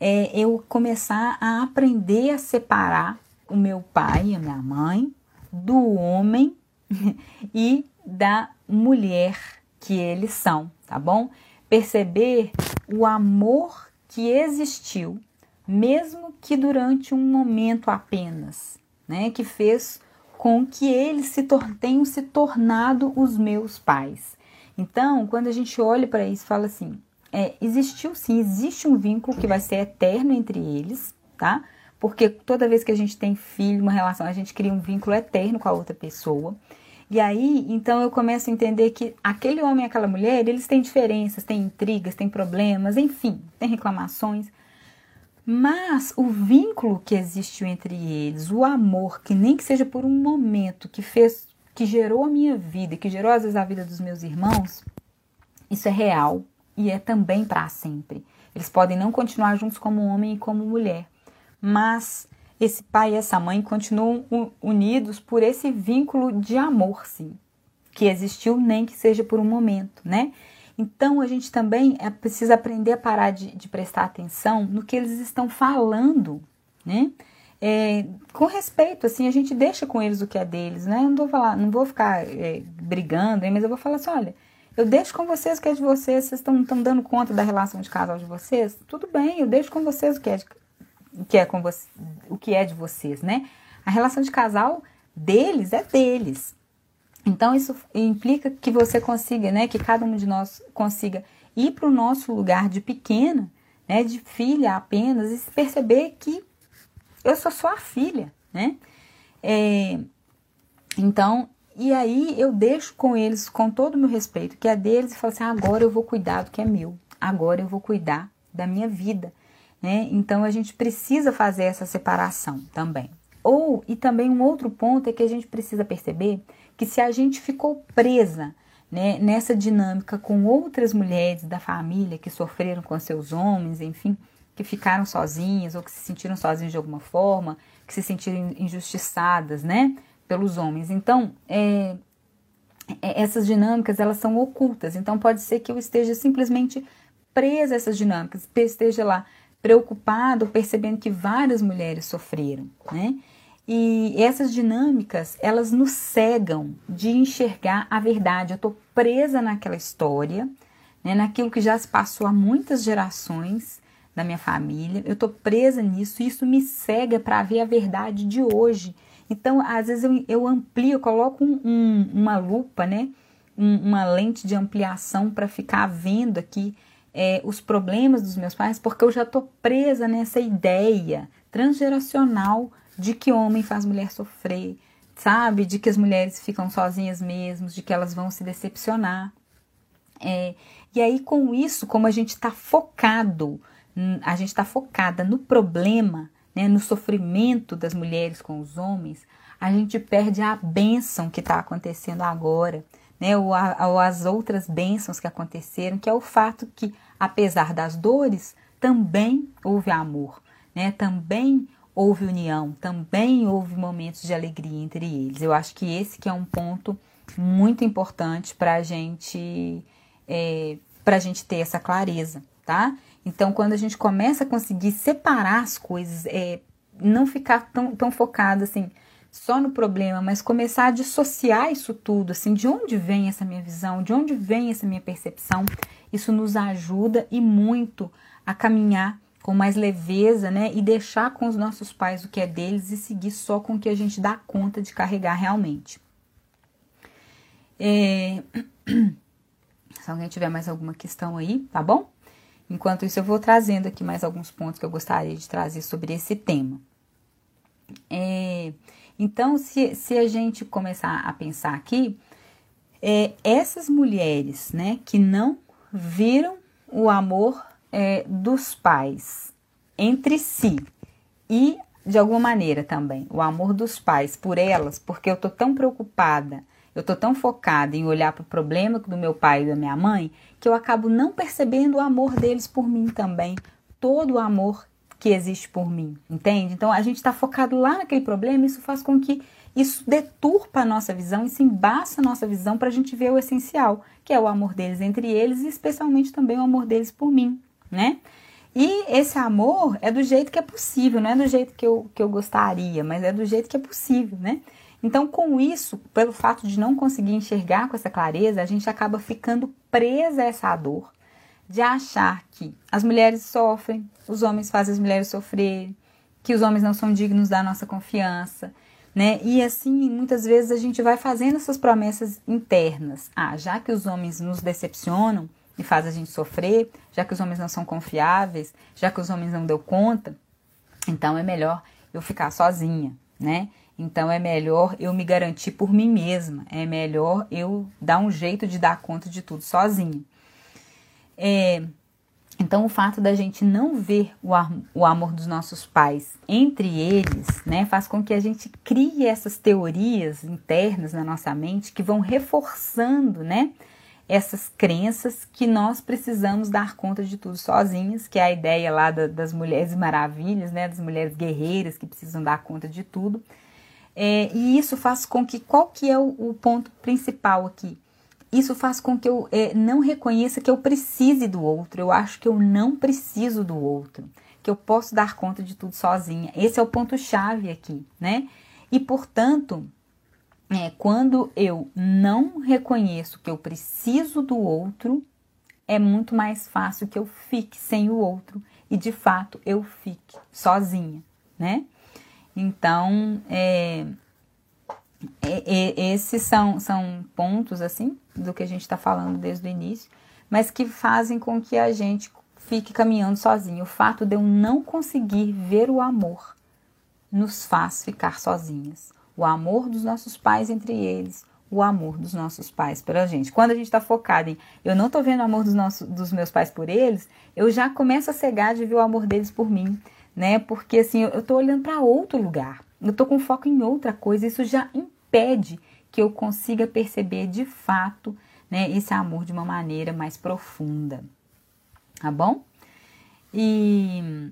é eu começar a aprender a separar o meu pai, a minha mãe, do homem e da mulher que eles são, tá bom? Perceber o amor que existiu, mesmo que durante um momento apenas, né? Que fez com que eles se tenham se tornado os meus pais. Então, quando a gente olha para isso, fala assim: é, existiu sim, existe um vínculo que vai ser eterno entre eles, tá? Porque toda vez que a gente tem filho, uma relação, a gente cria um vínculo eterno com a outra pessoa. E aí, então eu começo a entender que aquele homem e aquela mulher, eles têm diferenças, têm intrigas, têm problemas, enfim, têm reclamações. Mas o vínculo que existiu entre eles, o amor, que nem que seja por um momento, que fez, que gerou a minha vida, que gerou às vezes a vida dos meus irmãos, isso é real e é também para sempre. Eles podem não continuar juntos como homem e como mulher, mas esse pai e essa mãe continuam unidos por esse vínculo de amor, sim, que existiu nem que seja por um momento, né? Então a gente também é, precisa aprender a parar de, de prestar atenção no que eles estão falando, né? É, com respeito, assim, a gente deixa com eles o que é deles, né? Eu não vou falar, não vou ficar é, brigando, mas eu vou falar assim, olha, eu deixo com vocês o que é de vocês, vocês estão dando conta da relação de casal de vocês, tudo bem, eu deixo com vocês o que é de, o que é com você, o que é de vocês, né? A relação de casal deles é deles. Então isso implica que você consiga, né, que cada um de nós consiga ir para o nosso lugar de pequena, né, de filha apenas e perceber que eu sou só a filha, né? É, então, e aí eu deixo com eles, com todo o meu respeito, que é deles, e falo assim: agora eu vou cuidar do que é meu, agora eu vou cuidar da minha vida, né? Então a gente precisa fazer essa separação também. Ou e também um outro ponto é que a gente precisa perceber que se a gente ficou presa né, nessa dinâmica com outras mulheres da família que sofreram com seus homens, enfim, que ficaram sozinhas ou que se sentiram sozinhas de alguma forma, que se sentiram injustiçadas, né, pelos homens. Então, é, é, essas dinâmicas elas são ocultas. Então, pode ser que eu esteja simplesmente presa a essas dinâmicas, esteja lá preocupado, percebendo que várias mulheres sofreram, né? E essas dinâmicas, elas nos cegam de enxergar a verdade. Eu estou presa naquela história, né, naquilo que já se passou há muitas gerações da minha família. Eu estou presa nisso isso me cega para ver a verdade de hoje. Então, às vezes eu, eu amplio, eu coloco um, um, uma lupa, né, um, uma lente de ampliação para ficar vendo aqui é, os problemas dos meus pais, porque eu já estou presa nessa ideia transgeracional de que homem faz mulher sofrer, sabe? De que as mulheres ficam sozinhas mesmo, de que elas vão se decepcionar. É, e aí, com isso, como a gente está focado, a gente está focada no problema, né, no sofrimento das mulheres com os homens, a gente perde a bênção que está acontecendo agora, né, ou, a, ou as outras bênçãos que aconteceram, que é o fato que, apesar das dores, também houve amor, né, também houve união, também houve momentos de alegria entre eles. Eu acho que esse que é um ponto muito importante para a gente é, para a gente ter essa clareza, tá? Então, quando a gente começa a conseguir separar as coisas, é, não ficar tão, tão focado assim só no problema, mas começar a dissociar isso tudo, assim, de onde vem essa minha visão, de onde vem essa minha percepção, isso nos ajuda e muito a caminhar com mais leveza, né? E deixar com os nossos pais o que é deles e seguir só com o que a gente dá conta de carregar realmente. É... Se alguém tiver mais alguma questão aí, tá bom? Enquanto isso, eu vou trazendo aqui mais alguns pontos que eu gostaria de trazer sobre esse tema. É... Então, se, se a gente começar a pensar aqui, é, essas mulheres, né, que não viram o amor é, dos pais entre si. E de alguma maneira também o amor dos pais por elas, porque eu tô tão preocupada, eu tô tão focada em olhar para o problema do meu pai e da minha mãe, que eu acabo não percebendo o amor deles por mim também, todo o amor que existe por mim, entende? Então a gente está focado lá naquele problema, isso faz com que isso deturpa a nossa visão, isso embaça a nossa visão para a gente ver o essencial, que é o amor deles entre eles e especialmente também o amor deles por mim né? E esse amor é do jeito que é possível, não é do jeito que eu, que eu gostaria, mas é do jeito que é possível, né? Então, com isso, pelo fato de não conseguir enxergar com essa clareza, a gente acaba ficando presa a essa dor de achar que as mulheres sofrem, os homens fazem as mulheres sofrer, que os homens não são dignos da nossa confiança, né? E assim, muitas vezes a gente vai fazendo essas promessas internas. Ah, já que os homens nos decepcionam, e faz a gente sofrer, já que os homens não são confiáveis, já que os homens não deu conta, então é melhor eu ficar sozinha, né? Então é melhor eu me garantir por mim mesma, é melhor eu dar um jeito de dar conta de tudo sozinha. É, então o fato da gente não ver o, o amor dos nossos pais entre eles, né, faz com que a gente crie essas teorias internas na nossa mente que vão reforçando, né, essas crenças que nós precisamos dar conta de tudo sozinhas, que é a ideia lá da, das mulheres maravilhas, né, das mulheres guerreiras que precisam dar conta de tudo. É, e isso faz com que, qual que é o, o ponto principal aqui? Isso faz com que eu é, não reconheça que eu precise do outro, eu acho que eu não preciso do outro, que eu posso dar conta de tudo sozinha. Esse é o ponto-chave aqui, né? E, portanto, é, quando eu não reconheço que eu preciso do outro, é muito mais fácil que eu fique sem o outro e de fato eu fique sozinha, né? Então, é, é, é, esses são, são pontos assim do que a gente está falando desde o início, mas que fazem com que a gente fique caminhando sozinho. O fato de eu não conseguir ver o amor nos faz ficar sozinhas o amor dos nossos pais entre eles, o amor dos nossos pais pela gente. Quando a gente está focado em eu não estou vendo o amor dos, nossos, dos meus pais por eles, eu já começo a cegar de ver o amor deles por mim, né? Porque assim, eu estou olhando para outro lugar, eu estou com foco em outra coisa, isso já impede que eu consiga perceber de fato né, esse amor de uma maneira mais profunda. Tá bom? E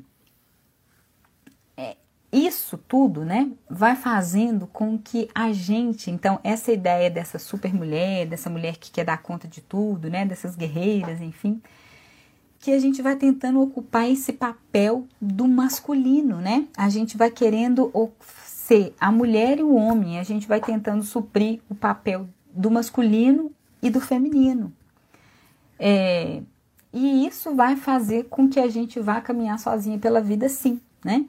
isso tudo, né, vai fazendo com que a gente, então, essa ideia dessa super mulher, dessa mulher que quer dar conta de tudo, né, dessas guerreiras, enfim, que a gente vai tentando ocupar esse papel do masculino, né? A gente vai querendo ser a mulher e o homem, a gente vai tentando suprir o papel do masculino e do feminino. É, e isso vai fazer com que a gente vá caminhar sozinha pela vida, sim, né?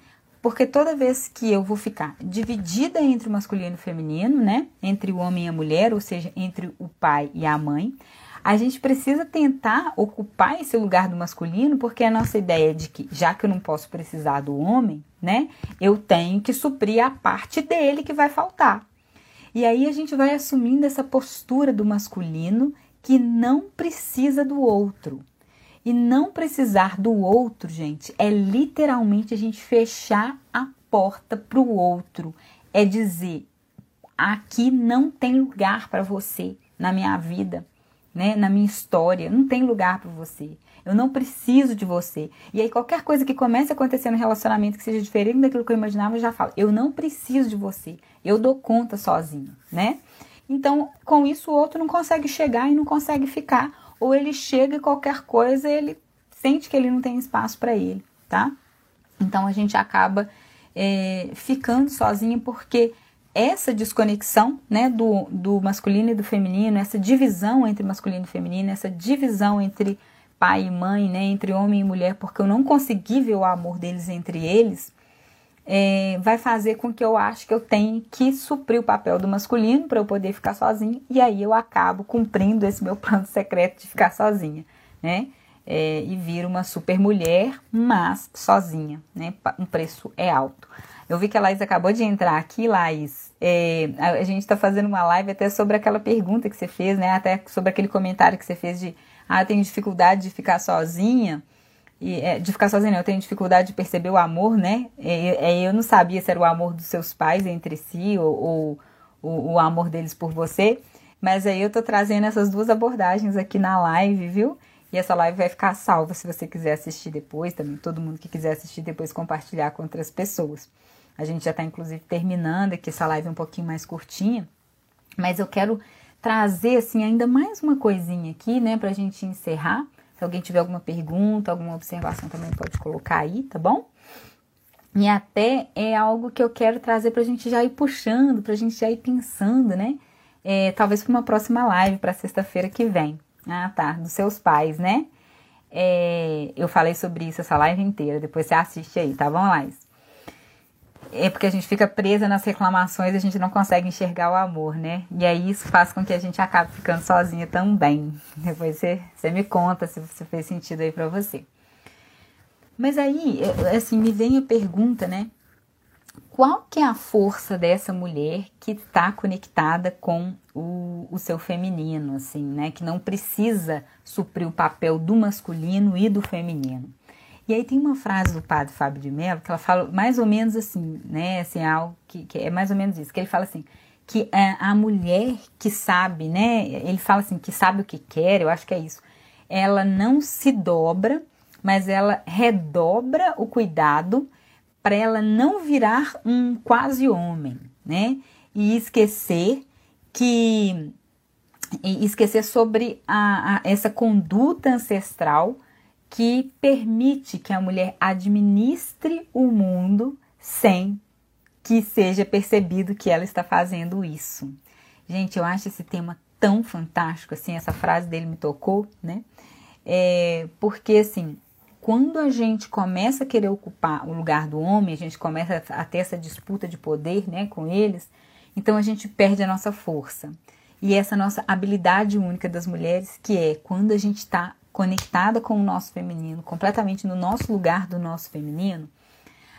Porque toda vez que eu vou ficar dividida entre o masculino e o feminino, né? Entre o homem e a mulher, ou seja, entre o pai e a mãe, a gente precisa tentar ocupar esse lugar do masculino, porque a nossa ideia é de que, já que eu não posso precisar do homem, né? Eu tenho que suprir a parte dele que vai faltar. E aí a gente vai assumindo essa postura do masculino que não precisa do outro. E não precisar do outro, gente, é literalmente a gente fechar a porta para o outro. É dizer: aqui não tem lugar para você na minha vida, né? Na minha história, não tem lugar para você. Eu não preciso de você. E aí qualquer coisa que comece a acontecer no relacionamento que seja diferente daquilo que eu imaginava, eu já falo: eu não preciso de você. Eu dou conta sozinho, né? Então, com isso o outro não consegue chegar e não consegue ficar ou ele chega e qualquer coisa ele sente que ele não tem espaço para ele, tá? Então a gente acaba é, ficando sozinha porque essa desconexão né, do, do masculino e do feminino, essa divisão entre masculino e feminino, essa divisão entre pai e mãe, né, entre homem e mulher, porque eu não consegui ver o amor deles entre eles, é, vai fazer com que eu acho que eu tenho que suprir o papel do masculino para eu poder ficar sozinha e aí eu acabo cumprindo esse meu plano secreto de ficar sozinha, né? É, e viro uma super mulher, mas sozinha, né? Um preço é alto. Eu vi que a Laís acabou de entrar aqui, Laís. É, a gente está fazendo uma live até sobre aquela pergunta que você fez, né? Até sobre aquele comentário que você fez de ah, tenho dificuldade de ficar sozinha e, é, de ficar sozinha, eu tenho dificuldade de perceber o amor, né? É, é, eu não sabia se era o amor dos seus pais entre si ou, ou, o amor deles por você, mas aí eu tô trazendo essas duas abordagens aqui na live, viu? E essa live vai ficar salva se você quiser assistir depois, também todo mundo que quiser assistir depois compartilhar com outras pessoas. A gente já está inclusive terminando aqui essa live um pouquinho mais curtinha, mas eu quero trazer assim ainda mais uma coisinha aqui, né, pra gente encerrar se alguém tiver alguma pergunta, alguma observação também pode colocar aí, tá bom? E até é algo que eu quero trazer para a gente já ir puxando, para a gente já ir pensando, né? É, talvez para uma próxima live, para sexta-feira que vem. Ah, tá. Dos seus pais, né? É, eu falei sobre isso essa live inteira. Depois você assiste aí, tá bom, Laís? É porque a gente fica presa nas reclamações e a gente não consegue enxergar o amor, né? E aí isso faz com que a gente acabe ficando sozinha também. Depois você, você me conta se, se fez sentido aí para você. Mas aí, assim, me vem a pergunta, né? Qual que é a força dessa mulher que está conectada com o, o seu feminino, assim, né? Que não precisa suprir o papel do masculino e do feminino. E aí tem uma frase do padre Fábio de Mello que ela fala mais ou menos assim, né? Assim, algo que, que é mais ou menos isso, que ele fala assim, que a, a mulher que sabe, né? Ele fala assim, que sabe o que quer, eu acho que é isso. Ela não se dobra, mas ela redobra o cuidado para ela não virar um quase homem, né? E esquecer que e esquecer sobre a, a, essa conduta ancestral que permite que a mulher administre o mundo sem que seja percebido que ela está fazendo isso. Gente, eu acho esse tema tão fantástico, assim, essa frase dele me tocou, né? É, porque, assim, quando a gente começa a querer ocupar o lugar do homem, a gente começa a ter essa disputa de poder, né, com eles, então a gente perde a nossa força. E essa nossa habilidade única das mulheres, que é quando a gente está conectada com o nosso feminino, completamente no nosso lugar do nosso feminino,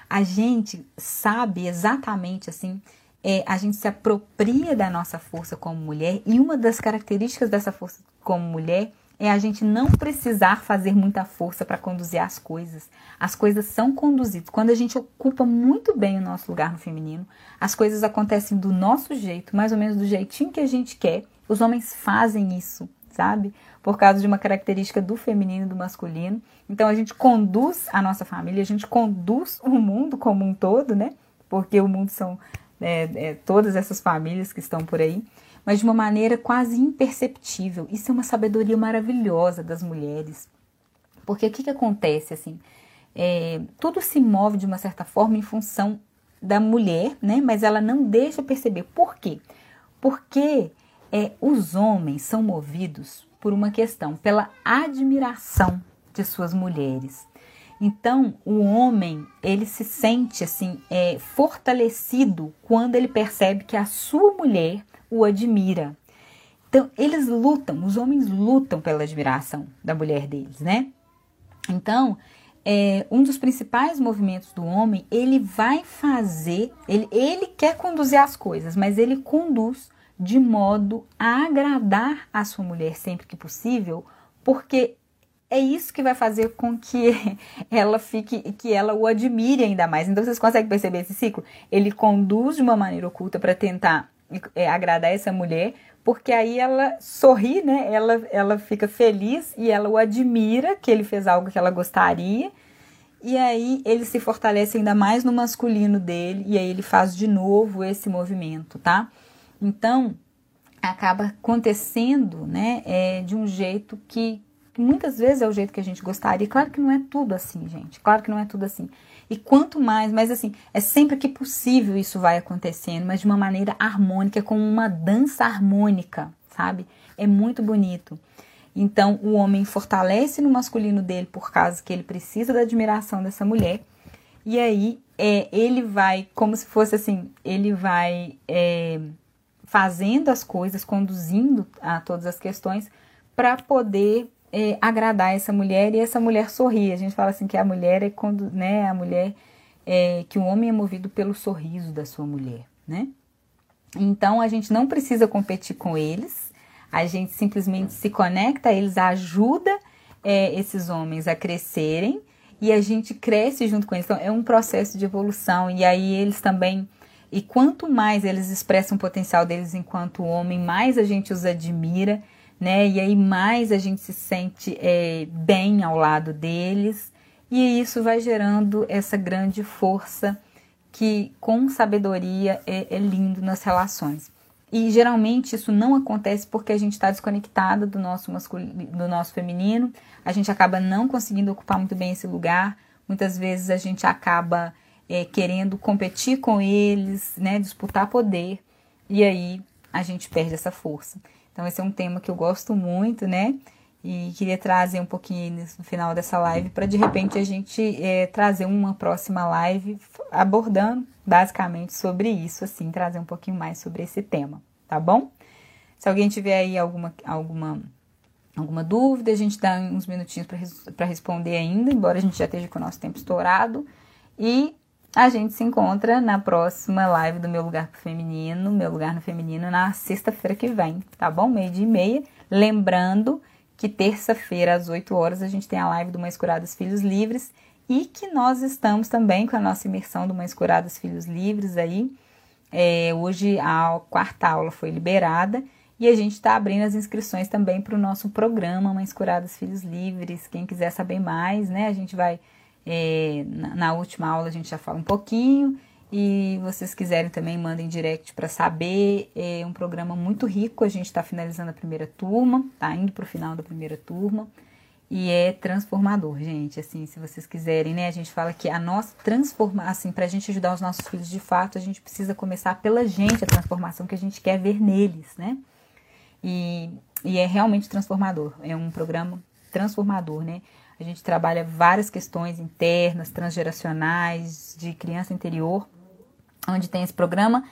a gente sabe exatamente assim é, a gente se apropria da nossa força como mulher e uma das características dessa força como mulher é a gente não precisar fazer muita força para conduzir as coisas. As coisas são conduzidas. Quando a gente ocupa muito bem o nosso lugar no feminino, as coisas acontecem do nosso jeito, mais ou menos do jeitinho que a gente quer. Os homens fazem isso, sabe? Por causa de uma característica do feminino e do masculino. Então a gente conduz a nossa família, a gente conduz o mundo como um todo, né? Porque o mundo são é, é, todas essas famílias que estão por aí mas de uma maneira quase imperceptível. Isso é uma sabedoria maravilhosa das mulheres. Porque o que, que acontece assim? É, tudo se move de uma certa forma em função da mulher, né? Mas ela não deixa perceber. Por quê? Porque é, os homens são movidos por uma questão, pela admiração de suas mulheres. Então, o homem ele se sente assim é, fortalecido quando ele percebe que a sua mulher o admira. Então, eles lutam, os homens lutam pela admiração da mulher deles, né? Então, é, um dos principais movimentos do homem, ele vai fazer, ele, ele quer conduzir as coisas, mas ele conduz de modo a agradar a sua mulher sempre que possível, porque é isso que vai fazer com que ela fique, que ela o admire ainda mais. Então vocês conseguem perceber esse ciclo? Ele conduz de uma maneira oculta para tentar é, agradar essa mulher, porque aí ela sorri, né? Ela, ela fica feliz e ela o admira que ele fez algo que ela gostaria. E aí ele se fortalece ainda mais no masculino dele e aí ele faz de novo esse movimento, tá? Então acaba acontecendo, né? É, de um jeito que, muitas vezes é o jeito que a gente gostaria. Claro que não é tudo assim, gente. Claro que não é tudo assim. E quanto mais, mas assim, é sempre que possível isso vai acontecendo, mas de uma maneira harmônica, como uma dança harmônica, sabe? É muito bonito. Então, o homem fortalece no masculino dele por causa que ele precisa da admiração dessa mulher. E aí, é, ele vai, como se fosse assim, ele vai é, fazendo as coisas, conduzindo a todas as questões para poder é, agradar essa mulher e essa mulher sorrir. A gente fala assim que a mulher é quando, né, a mulher é, que o homem é movido pelo sorriso da sua mulher, né? Então a gente não precisa competir com eles, a gente simplesmente se conecta eles, ajuda é, esses homens a crescerem e a gente cresce junto com eles. Então é um processo de evolução e aí eles também e quanto mais eles expressam o potencial deles enquanto homem, mais a gente os admira né? E aí mais a gente se sente é, bem ao lado deles, e isso vai gerando essa grande força que, com sabedoria, é, é lindo nas relações. E geralmente isso não acontece porque a gente está desconectada do nosso masculino, do nosso feminino, a gente acaba não conseguindo ocupar muito bem esse lugar. Muitas vezes a gente acaba é, querendo competir com eles, né, disputar poder, e aí a gente perde essa força. Então, esse é um tema que eu gosto muito, né? E queria trazer um pouquinho no final dessa live para de repente a gente é, trazer uma próxima live abordando basicamente sobre isso, assim, trazer um pouquinho mais sobre esse tema, tá bom? Se alguém tiver aí alguma, alguma, alguma dúvida, a gente dá uns minutinhos para responder ainda, embora a gente já esteja com o nosso tempo estourado. E a gente se encontra na próxima live do Meu Lugar pro Feminino, Meu Lugar no Feminino, na sexta-feira que vem, tá bom? Meio dia e meia. Lembrando que terça-feira, às 8 horas, a gente tem a live do Mães Curadas Filhos Livres e que nós estamos também com a nossa imersão do Mães Curadas Filhos Livres aí. É, hoje a quarta aula foi liberada e a gente está abrindo as inscrições também para o nosso programa Mães Curadas Filhos Livres. Quem quiser saber mais, né? A gente vai é, na, na, última aula a gente já fala um pouquinho. E vocês quiserem também, mandem direct para saber. É um programa muito rico. A gente está finalizando a primeira turma, tá indo para o final da primeira turma. E é transformador, gente. Assim, se vocês quiserem, né? A gente fala que a nossa transformação, assim, para a gente ajudar os nossos filhos de fato, a gente precisa começar pela gente, a transformação que a gente quer ver neles, né? E, e é realmente transformador. É um programa transformador, né? A gente trabalha várias questões internas, transgeracionais, de criança interior, onde tem esse programa.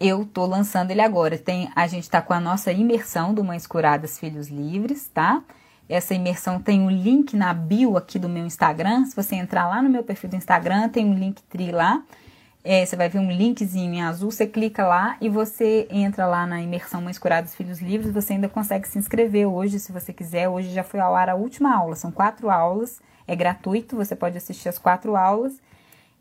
Eu tô lançando ele agora. Tem, a gente está com a nossa imersão do Mães Curadas Filhos Livres, tá? Essa imersão tem um link na bio aqui do meu Instagram. Se você entrar lá no meu perfil do Instagram, tem um link tri lá. É, você vai ver um linkzinho em azul, você clica lá e você entra lá na imersão Mães Curadas Filhos Livres, você ainda consegue se inscrever hoje, se você quiser. Hoje já foi ao ar a última aula, são quatro aulas, é gratuito, você pode assistir as quatro aulas.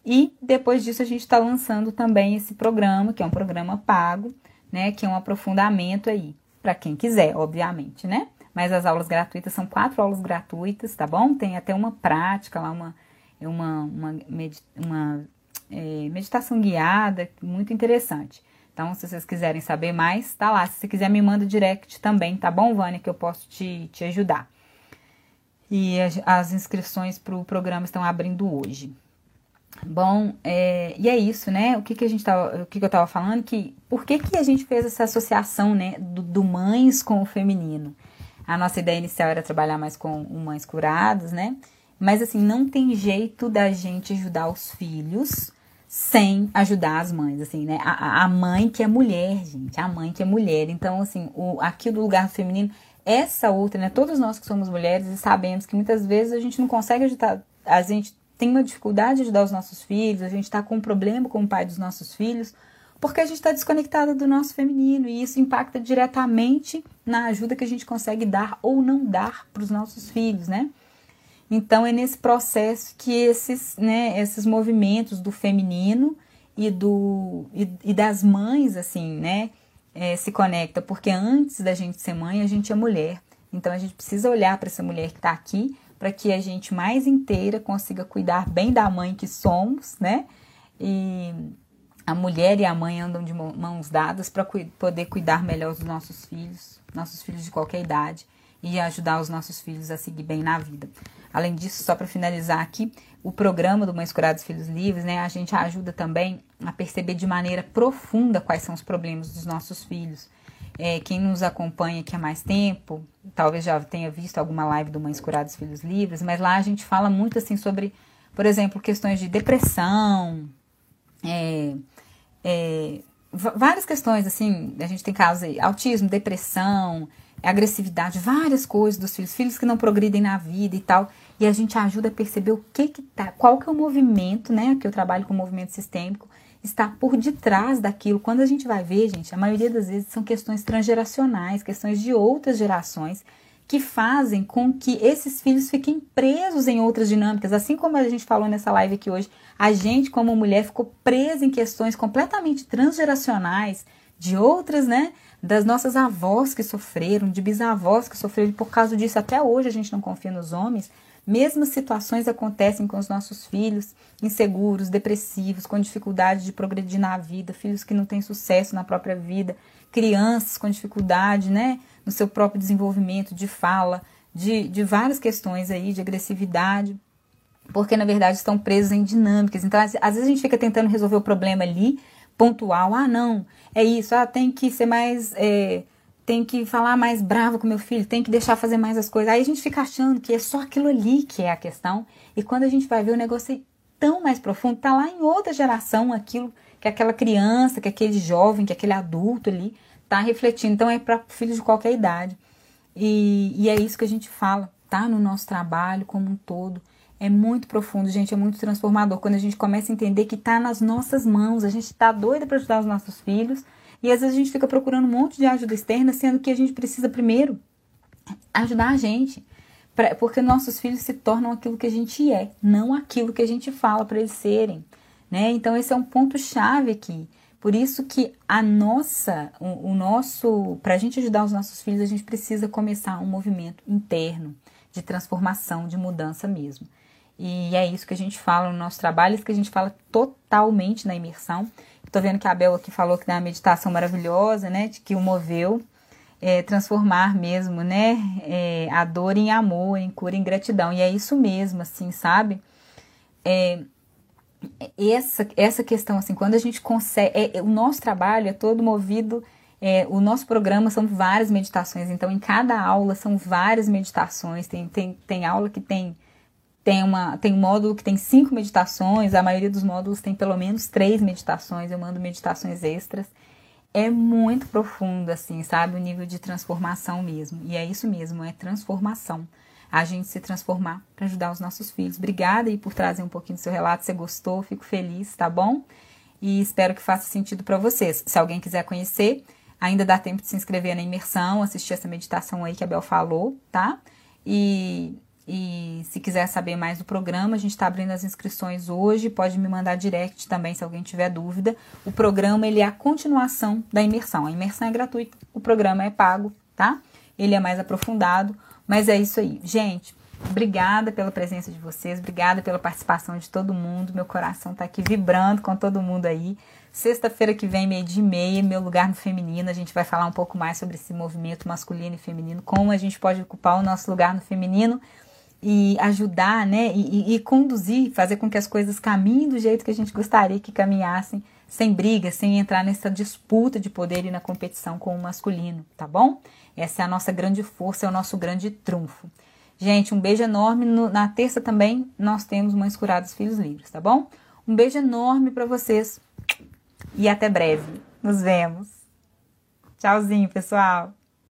E depois disso a gente está lançando também esse programa, que é um programa pago, né? Que é um aprofundamento aí, para quem quiser, obviamente, né? Mas as aulas gratuitas são quatro aulas gratuitas, tá bom? Tem até uma prática lá, uma, uma, uma, uma é, meditação guiada, muito interessante. Então, se vocês quiserem saber mais, tá lá. Se você quiser, me manda direct também, tá bom, Vânia, que eu posso te, te ajudar. E as, as inscrições para o programa estão abrindo hoje. Bom, é, e é isso, né? O que, que a gente tava, o que, que eu estava falando? Que por que, que a gente fez essa associação, né, do, do mães com o feminino? A nossa ideia inicial era trabalhar mais com mães curadas, né? Mas assim, não tem jeito da gente ajudar os filhos sem ajudar as mães, assim, né? A, a mãe que é mulher, gente, a mãe que é mulher. Então, assim, o, aqui do lugar feminino, essa outra, né? Todos nós que somos mulheres e sabemos que muitas vezes a gente não consegue ajudar, a gente tem uma dificuldade de ajudar os nossos filhos, a gente está com um problema com o pai dos nossos filhos, porque a gente está desconectada do nosso feminino e isso impacta diretamente na ajuda que a gente consegue dar ou não dar para os nossos filhos, né? Então é nesse processo que esses, né, esses movimentos do feminino e do e, e das mães assim, né, é, se conecta, porque antes da gente ser mãe a gente é mulher. Então a gente precisa olhar para essa mulher que está aqui para que a gente mais inteira consiga cuidar bem da mãe que somos, né? E a mulher e a mãe andam de mãos dadas para cu poder cuidar melhor dos nossos filhos, nossos filhos de qualquer idade e ajudar os nossos filhos a seguir bem na vida. Além disso, só para finalizar aqui, o programa do Mães Curadas Filhos Livres, né, a gente ajuda também a perceber de maneira profunda quais são os problemas dos nossos filhos. É, quem nos acompanha aqui há mais tempo, talvez já tenha visto alguma live do Mães Curadas Filhos Livres, mas lá a gente fala muito assim sobre, por exemplo, questões de depressão, é, é, várias questões assim, a gente tem casos aí, autismo, depressão, agressividade, várias coisas dos filhos, filhos que não progridem na vida e tal. E a gente ajuda a perceber o que que tá, qual que é o movimento, né? Que eu trabalho com movimento sistêmico, está por detrás daquilo. Quando a gente vai ver, gente, a maioria das vezes são questões transgeracionais, questões de outras gerações que fazem com que esses filhos fiquem presos em outras dinâmicas. Assim como a gente falou nessa live aqui hoje, a gente, como mulher, ficou presa em questões completamente transgeracionais de outras, né? Das nossas avós que sofreram, de bisavós que sofreram, e por causa disso até hoje a gente não confia nos homens. Mesmas situações acontecem com os nossos filhos inseguros, depressivos, com dificuldade de progredir na vida, filhos que não têm sucesso na própria vida, crianças com dificuldade, né, no seu próprio desenvolvimento de fala, de, de várias questões aí, de agressividade, porque na verdade estão presos em dinâmicas. Então, às, vezes a gente fica tentando resolver o problema ali, pontual. Ah, não, é isso. Ah, tem que ser mais. É, tem que falar mais bravo com meu filho, tem que deixar fazer mais as coisas. Aí a gente fica achando que é só aquilo ali que é a questão. E quando a gente vai ver o negócio é tão mais profundo, tá lá em outra geração aquilo que aquela criança, que aquele jovem, que aquele adulto ali tá refletindo. Então é para filhos de qualquer idade. E, e é isso que a gente fala, tá? No nosso trabalho como um todo. É muito profundo, gente, é muito transformador quando a gente começa a entender que está nas nossas mãos. A gente está doida para ajudar os nossos filhos e às vezes a gente fica procurando um monte de ajuda externa, sendo que a gente precisa primeiro ajudar a gente, pra, porque nossos filhos se tornam aquilo que a gente é, não aquilo que a gente fala para eles serem, né? Então esse é um ponto chave aqui. Por isso que a nossa, o, o nosso, para a gente ajudar os nossos filhos, a gente precisa começar um movimento interno de transformação, de mudança mesmo. E é isso que a gente fala no nosso trabalho, isso que a gente fala totalmente na imersão. Estou vendo que a Bel aqui falou que tem uma meditação maravilhosa, né? De que o moveu é, transformar mesmo, né? É, a dor em amor, em cura, em gratidão. E é isso mesmo, assim, sabe? É, essa, essa questão, assim, quando a gente consegue. É, é, o nosso trabalho é todo movido. É, o nosso programa são várias meditações, então em cada aula são várias meditações. Tem, tem, tem aula que tem tem, uma, tem um módulo que tem cinco meditações, a maioria dos módulos tem pelo menos três meditações, eu mando meditações extras. É muito profundo, assim, sabe? O nível de transformação mesmo. E é isso mesmo, é transformação. A gente se transformar para ajudar os nossos filhos. Obrigada aí por trazer um pouquinho do seu relato. Você gostou, fico feliz, tá bom? e espero que faça sentido para vocês. Se alguém quiser conhecer, ainda dá tempo de se inscrever na imersão, assistir essa meditação aí que a Bel falou, tá? E, e se quiser saber mais do programa, a gente está abrindo as inscrições hoje, pode me mandar direct também se alguém tiver dúvida. O programa ele é a continuação da imersão. A imersão é gratuita, o programa é pago, tá? Ele é mais aprofundado, mas é isso aí. Gente, Obrigada pela presença de vocês, obrigada pela participação de todo mundo. Meu coração tá aqui vibrando com todo mundo aí. Sexta-feira que vem, meio dia e meia, meu lugar no feminino. A gente vai falar um pouco mais sobre esse movimento masculino e feminino, como a gente pode ocupar o nosso lugar no feminino e ajudar, né? E, e, conduzir, fazer com que as coisas caminhem do jeito que a gente gostaria que caminhassem, sem briga, sem entrar nessa disputa de poder e na competição com o masculino, tá bom? Essa é a nossa grande força, é o nosso grande trunfo. Gente, um beijo enorme. No, na terça também nós temos Mães Curadas Filhos Livres, tá bom? Um beijo enorme para vocês e até breve. Nos vemos. Tchauzinho, pessoal.